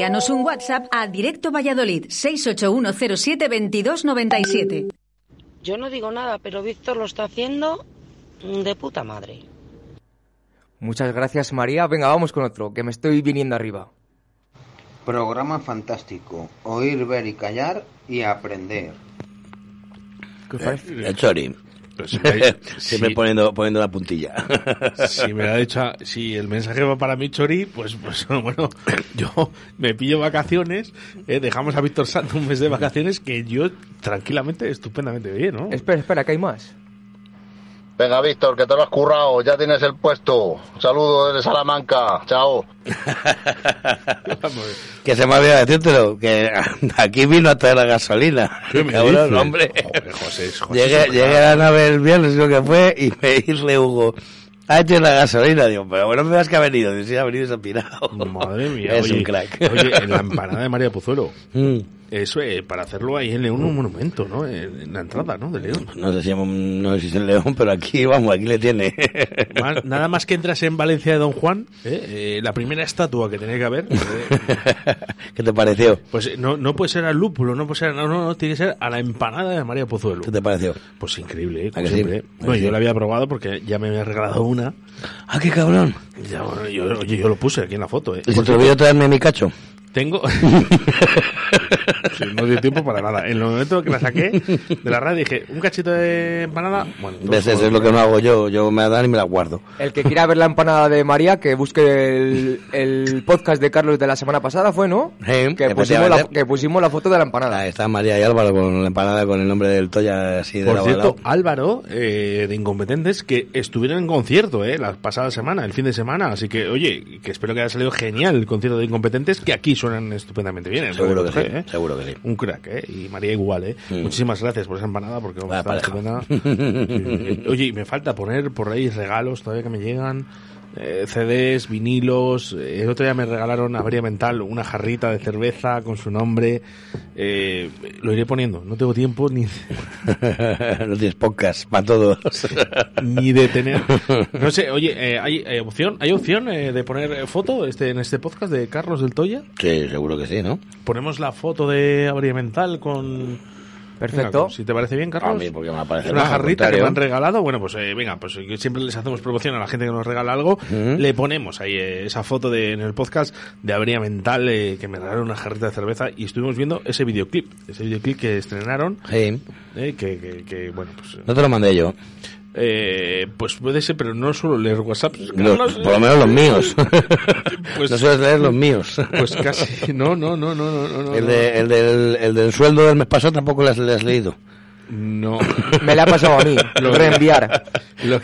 S3: Envíanos un WhatsApp a Directo Valladolid 681072297.
S33: Yo no digo nada, pero Víctor lo está haciendo de puta madre.
S2: Muchas gracias, María. Venga, vamos con otro, que me estoy viniendo arriba.
S34: Programa fantástico. Oír, ver y callar y aprender.
S27: El Chori.
S28: Pues me-
S27: Siempre poniendo, poniendo la puntilla.
S28: Si me ha dicho, si el mensaje va para mí, Chori, pues, pues bueno, yo me pillo vacaciones, eh, dejamos a Víctor Santo un mes de vacaciones que yo tranquilamente, estupendamente bien, ¿no?
S2: Espera, espera, que hay más.
S31: Venga, Víctor, que te lo has currado, ya tienes el puesto. Saludos desde Salamanca, chao.
S27: que se me olvidado decírtelo, que aquí vino a traer la gasolina.
S28: ¿Qué me
S27: Cabrón, hombre.
S28: Joder, José, José,
S27: Llegué,
S28: José,
S27: llegué a la nave el viernes, lo que fue, y me dice Hugo, ahí tienes la gasolina. Digo, pero bueno, me das que ha venido. Sí, ha venido y se ha pirado.
S28: Madre mía,
S27: Es
S28: oye,
S27: un crack.
S28: Oye, en la empanada de María Pozuelo.
S27: Mm.
S28: Eso, eh, para hacerlo ahí en León, un monumento, ¿no? En, la entrada, ¿no? De León.
S27: No sé si, no sé si es en León, pero aquí, vamos, aquí le tiene.
S28: Más- nada más que entras en Valencia de Don Juan, eh, eh, la primera estatua que tenía que haber, eh,
S27: ¿Qué te pareció?
S28: pues eh, no, no puede ser al lúpulo, no puede ser, no, no, no, tiene que ser a la empanada de María Pozuelo.
S27: ¿Qué te pareció?
S28: Pues increíble, ¿eh?
S27: ¿A
S28: Como ¿eh?
S27: sí?
S28: yo la había probado porque ya me había regalado una.
S27: ¡Ah, qué cabrón!
S28: Ya, bueno, yo, yo lo puse aquí en la foto, ¿eh?
S27: ¿Y si
S28: Por
S27: te olvidó traerme mi cacho?
S28: Tengo. Sí, no dio tiempo para nada. En el momento que la saqué de la radio dije, un cachito de empanada. Bueno,
S27: ¿Ves? Eso es lo que no hago yo. Yo me la dan y me la guardo.
S2: El que quiera ver la empanada de María, que busque el, el podcast de Carlos de la semana pasada, ¿fue, no? que, pusimos la, que pusimos la foto de la empanada.
S27: Ahí está María y Álvaro con la empanada con el nombre del Toya así de
S28: Por
S27: lado a
S28: cierto. Álvaro, eh, de Incompetentes, que estuvieron en concierto, eh, la pasada semana, el fin de semana. Así que, oye, que espero que haya salido genial el concierto de Incompetentes, que aquí suenan estupendamente bien. ¿eh?
S27: Seguro que sí,
S28: ¿eh?
S27: seguro que sí.
S28: Un crack, ¿eh? Y María igual, ¿eh?
S27: Mm.
S28: Muchísimas gracias por esa empanada, porque vamos,
S27: pareja.
S28: estupenda. Sí. Oye, y me falta poner por ahí regalos todavía que me llegan. Eh, CDs, vinilos. eh, El otro día me regalaron a Avería Mental una jarrita de cerveza con su nombre. Eh, lo iré poniendo. No tengo tiempo ni,
S27: no tienes podcast para todos.
S28: ni de tener. No sé, oye, eh, ¿hay, eh, opción, ¿hay opción de poner foto este, en este podcast de Carlos del Toya?
S27: Sí, seguro que sí, ¿no?
S28: Ponemos la foto de Avería Mental con.
S2: Perfecto.
S28: Venga, si te parece bien, Carlos.
S27: A mí, porque me parece
S28: Una jarrita que me han regalado. Bueno, pues eh, venga, pues eh, siempre les hacemos promoción a la gente que nos regala algo. Le ponemos ahí eh, esa foto de, en el podcast de Avería Mental eh, que me regalaron una jarrita de cerveza y estuvimos viendo ese videoclip. Ese videoclip que estrenaron.
S27: Sí.
S28: eh, que, que, que, bueno, pues.
S27: No te lo mandé yo.
S28: Eh, pues puede ser, pero no suelo leer WhatsApp.
S27: Los- por lo menos los míos.
S28: Pues-
S27: no sueles leer los míos.
S28: Pues casi. No, no, no, no, no.
S27: El, de- el del, el del sueldo del mes pasado tampoco lo has, lo has leído.
S28: No.
S2: Me la ha pasado a mí. Lo reenviar.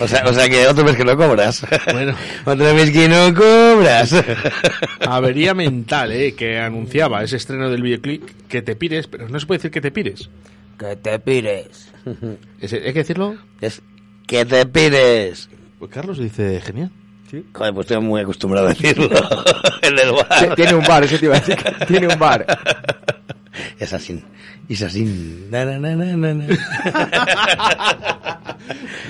S27: O sea, o sea que otro mes que no cobras.
S28: Bueno.
S27: Otro mes que no cobras.
S28: Avería mental, eh, que anunciaba ese estreno del videoclip que te pires, pero no se puede decir que te pires.
S2: Que te pires.
S28: Ese- ¿Hay que decirlo?
S27: Es que te pires.
S28: Pues Carlos dice genial. ¿Sí?
S27: Joder, pues estoy muy acostumbrado a decirlo. en el bar.
S2: Tiene un bar, eso te iba a decir. Tiene un bar.
S27: Es así. Es así. Na, na, na, na, na, na.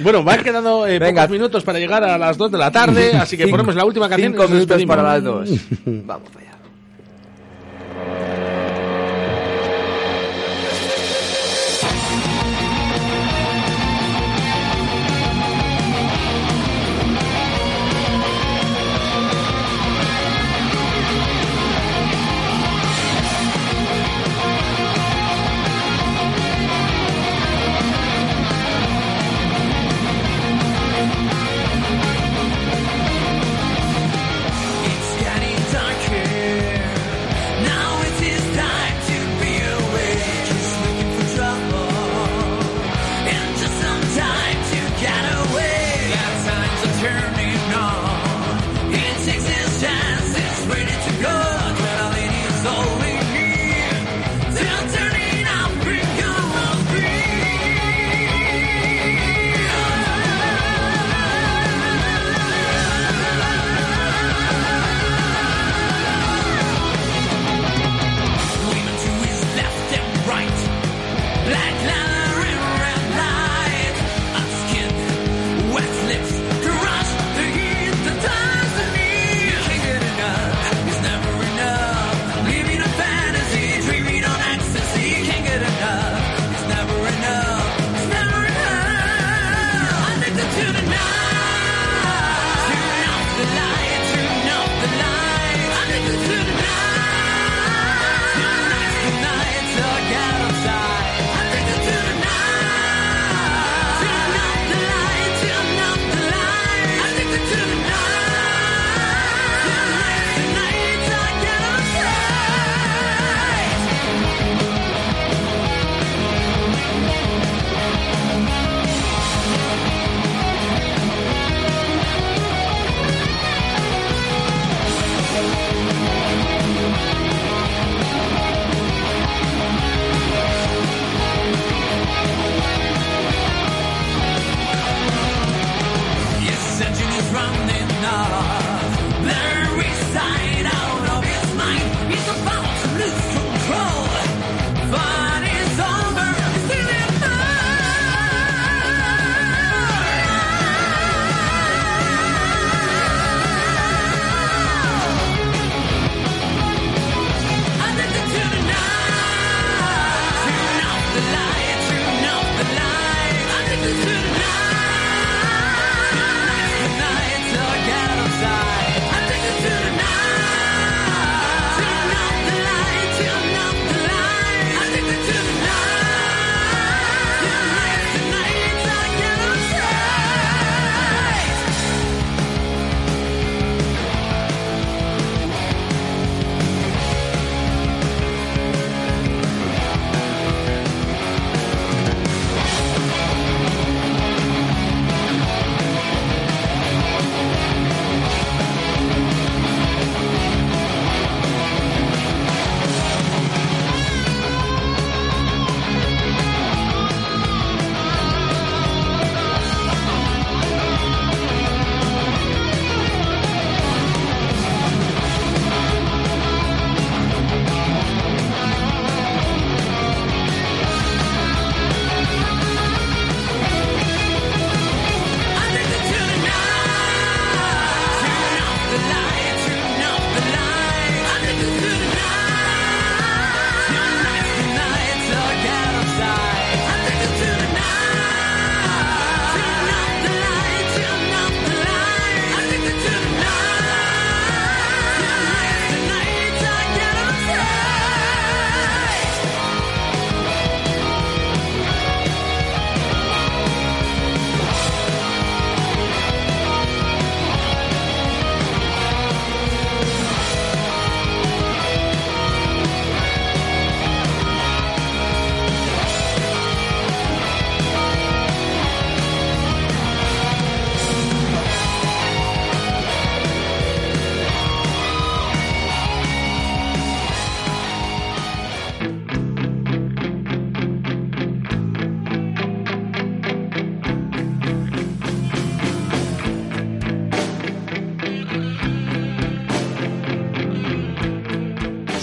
S28: Bueno, van quedando eh,
S2: Venga.
S28: pocos minutos para llegar a las 2 de la tarde, así que
S2: Cinco-
S28: ponemos la última canción. y
S2: Cinco
S28: nos
S2: minutos
S28: despedimos.
S2: para las dos. Vamos allá.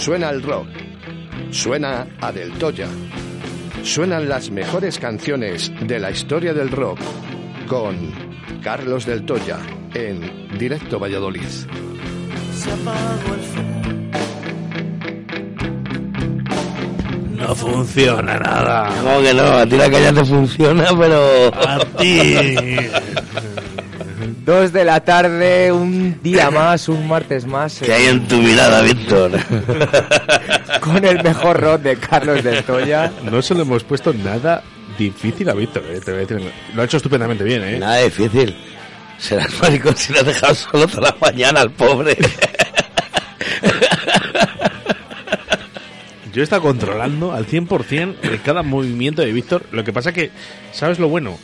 S35: Suena el rock. Suena a Del Toya. Suenan las mejores canciones de la historia del rock con Carlos Del Toya en Directo Valladolid.
S29: Se apagó el
S28: No funciona nada.
S27: ¿Cómo que no? A ti la caña te funciona, pero...
S28: A ti.
S2: Dos de la tarde, un día más, un martes más.
S27: ¿Qué hay en tu mirada, Víctor?
S2: Con el mejor rock de Carlos del Toya.
S28: No se lo hemos puesto nada difícil a Víctor, eh, te voy a decir. Lo ha hecho estupendamente bien, ¿eh?
S27: Nada difícil. Serás maricón si lo has dejado solo toda la mañana al pobre.
S28: Yo he estado controlando al 100% de cada movimiento de Víctor. Lo que pasa que, ¿sabes lo bueno?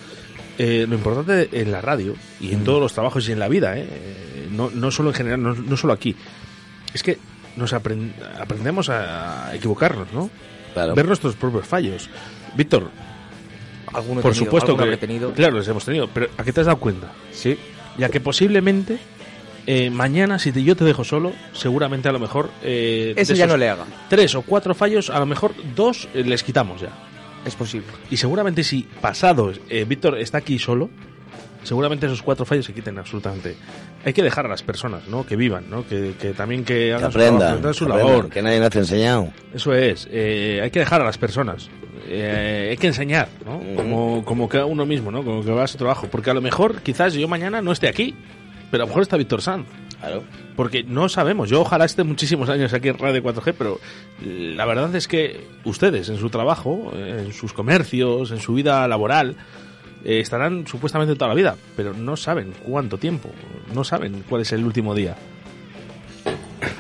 S28: Eh, lo importante en la radio y en todos los trabajos y en la vida, ¿eh? No, no solo en general, no, no solo aquí, es que nos aprend- aprendemos a equivocarnos, ¿no? Ver nuestros propios fallos. Víctor, por
S2: tenido,
S28: supuesto
S2: alguno
S28: que
S2: habré tenido.
S28: claro los hemos tenido pero a qué te has dado cuenta
S2: sí
S28: ya que posiblemente eh, mañana si te- yo te dejo solo seguramente a lo mejor eh,
S2: Ese
S28: de
S2: ya no le haga.
S28: tres o cuatro fallos a lo mejor dos eh, les quitamos ya
S2: Es posible.
S28: y seguramente si pasado eh, Víctor está aquí solo seguramente esos cuatro fallos se quiten absolutamente hay que dejar a las personas no que vivan no que, que también que
S27: Que
S28: hagan su que su
S27: que aprendan,
S28: labor
S27: que nadie nos ha enseñado.
S28: eso es, eh, hay que dejar a las personas, eh, hay que enseñar, ¿no? Como, como que uno mismo, ¿no? Como que va a su trabajo. Porque a lo mejor, quizás yo mañana no esté aquí, pero a lo mejor está Víctor Sanz.
S27: Claro.
S28: Porque no sabemos, yo ojalá esté muchísimos años aquí en Radio 4G, pero la verdad es que ustedes en su trabajo, en sus comercios, en su vida laboral, eh, estarán supuestamente toda la vida, pero no saben cuánto tiempo, no saben cuál es el último día.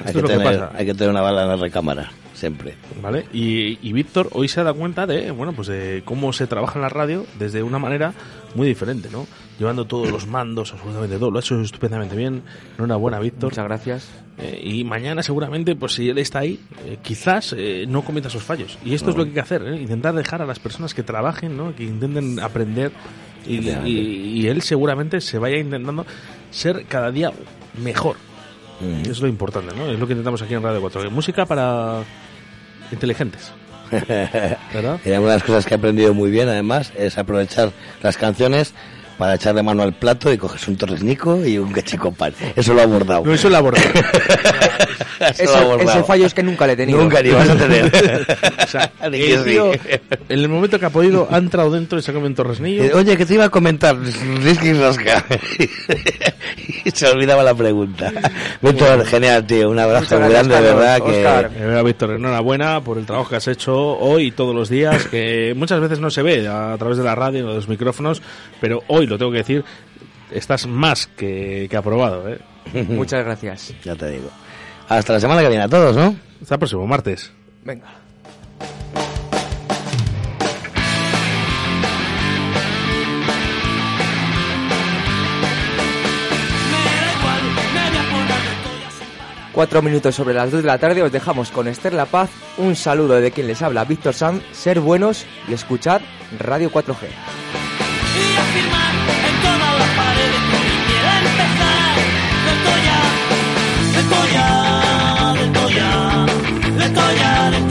S27: Hay que, tener,
S28: pasa.
S27: hay que tener una bala en la recámara, siempre.
S28: ¿Vale? Y, y Víctor hoy se ha dado cuenta de, bueno, pues de cómo se trabaja en la radio desde una manera muy diferente, ¿no? Llevando todos los mandos, absolutamente todo. Lo ha hecho estupendamente bien. Enhorabuena, Víctor.
S2: Muchas gracias.
S28: Eh, y mañana seguramente, pues si él está ahí, eh, quizás eh, no cometa esos fallos. Y esto es lo que hay que hacer, ¿eh? Intentar dejar a las personas que trabajen, ¿no? Que intenten aprender. Y, y- y él seguramente se vaya intentando ser cada día mejor. Es lo importante, ¿no? Es lo que intentamos aquí en Radio 4. Música para inteligentes. ¿Verdad?
S27: Y una de las cosas que he aprendido muy bien, además, es aprovechar las canciones para echarle mano al plato y coges un torresnico y un pan. Eso lo he abordado.
S28: No, eso lo he abordado.
S27: Eso
S2: Ese,
S27: lo he abordado.
S2: ese fallo es que nunca le he tenido.
S27: Nunca ni vas a tener.
S28: O sea,
S27: que
S28: el tío, en el momento que ha podido, ha entrado dentro y se ha comido un torresnillo.
S27: Eh, Oye, que te iba a comentar, Risky Rosca. y se olvidaba la pregunta. Víctor, genial, tío. Un abrazo grande, de
S28: Carlos.
S27: verdad. Que...
S28: Oscar. Eh, mira, Víctor, enhorabuena por el trabajo que has hecho hoy y todos los días, que muchas veces no se ve a través de la radio o de los micrófonos, pero hoy lo tengo que decir, estás más que, que aprobado. ¿eh?
S2: Muchas gracias.
S27: Ya te digo. Hasta la semana que viene a todos, ¿no?
S28: Hasta el próximo martes.
S2: Venga. Cuatro minutos sobre las dos de la tarde os dejamos con Esther La Paz. Un saludo de quien les habla, Víctor Sanz. Ser buenos y escuchad Radio 4G.
S29: Del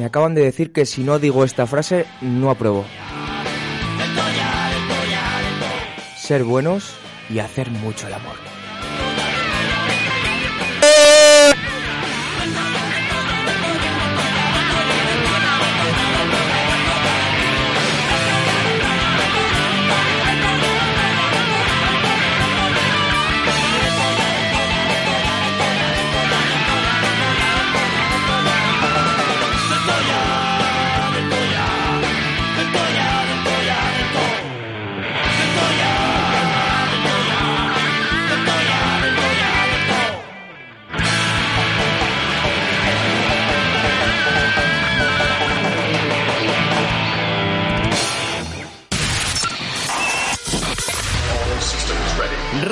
S29: Me
S2: acaban de decir que si no digo esta frase, no apruebo. Ser buenos y hacer mucho el amor.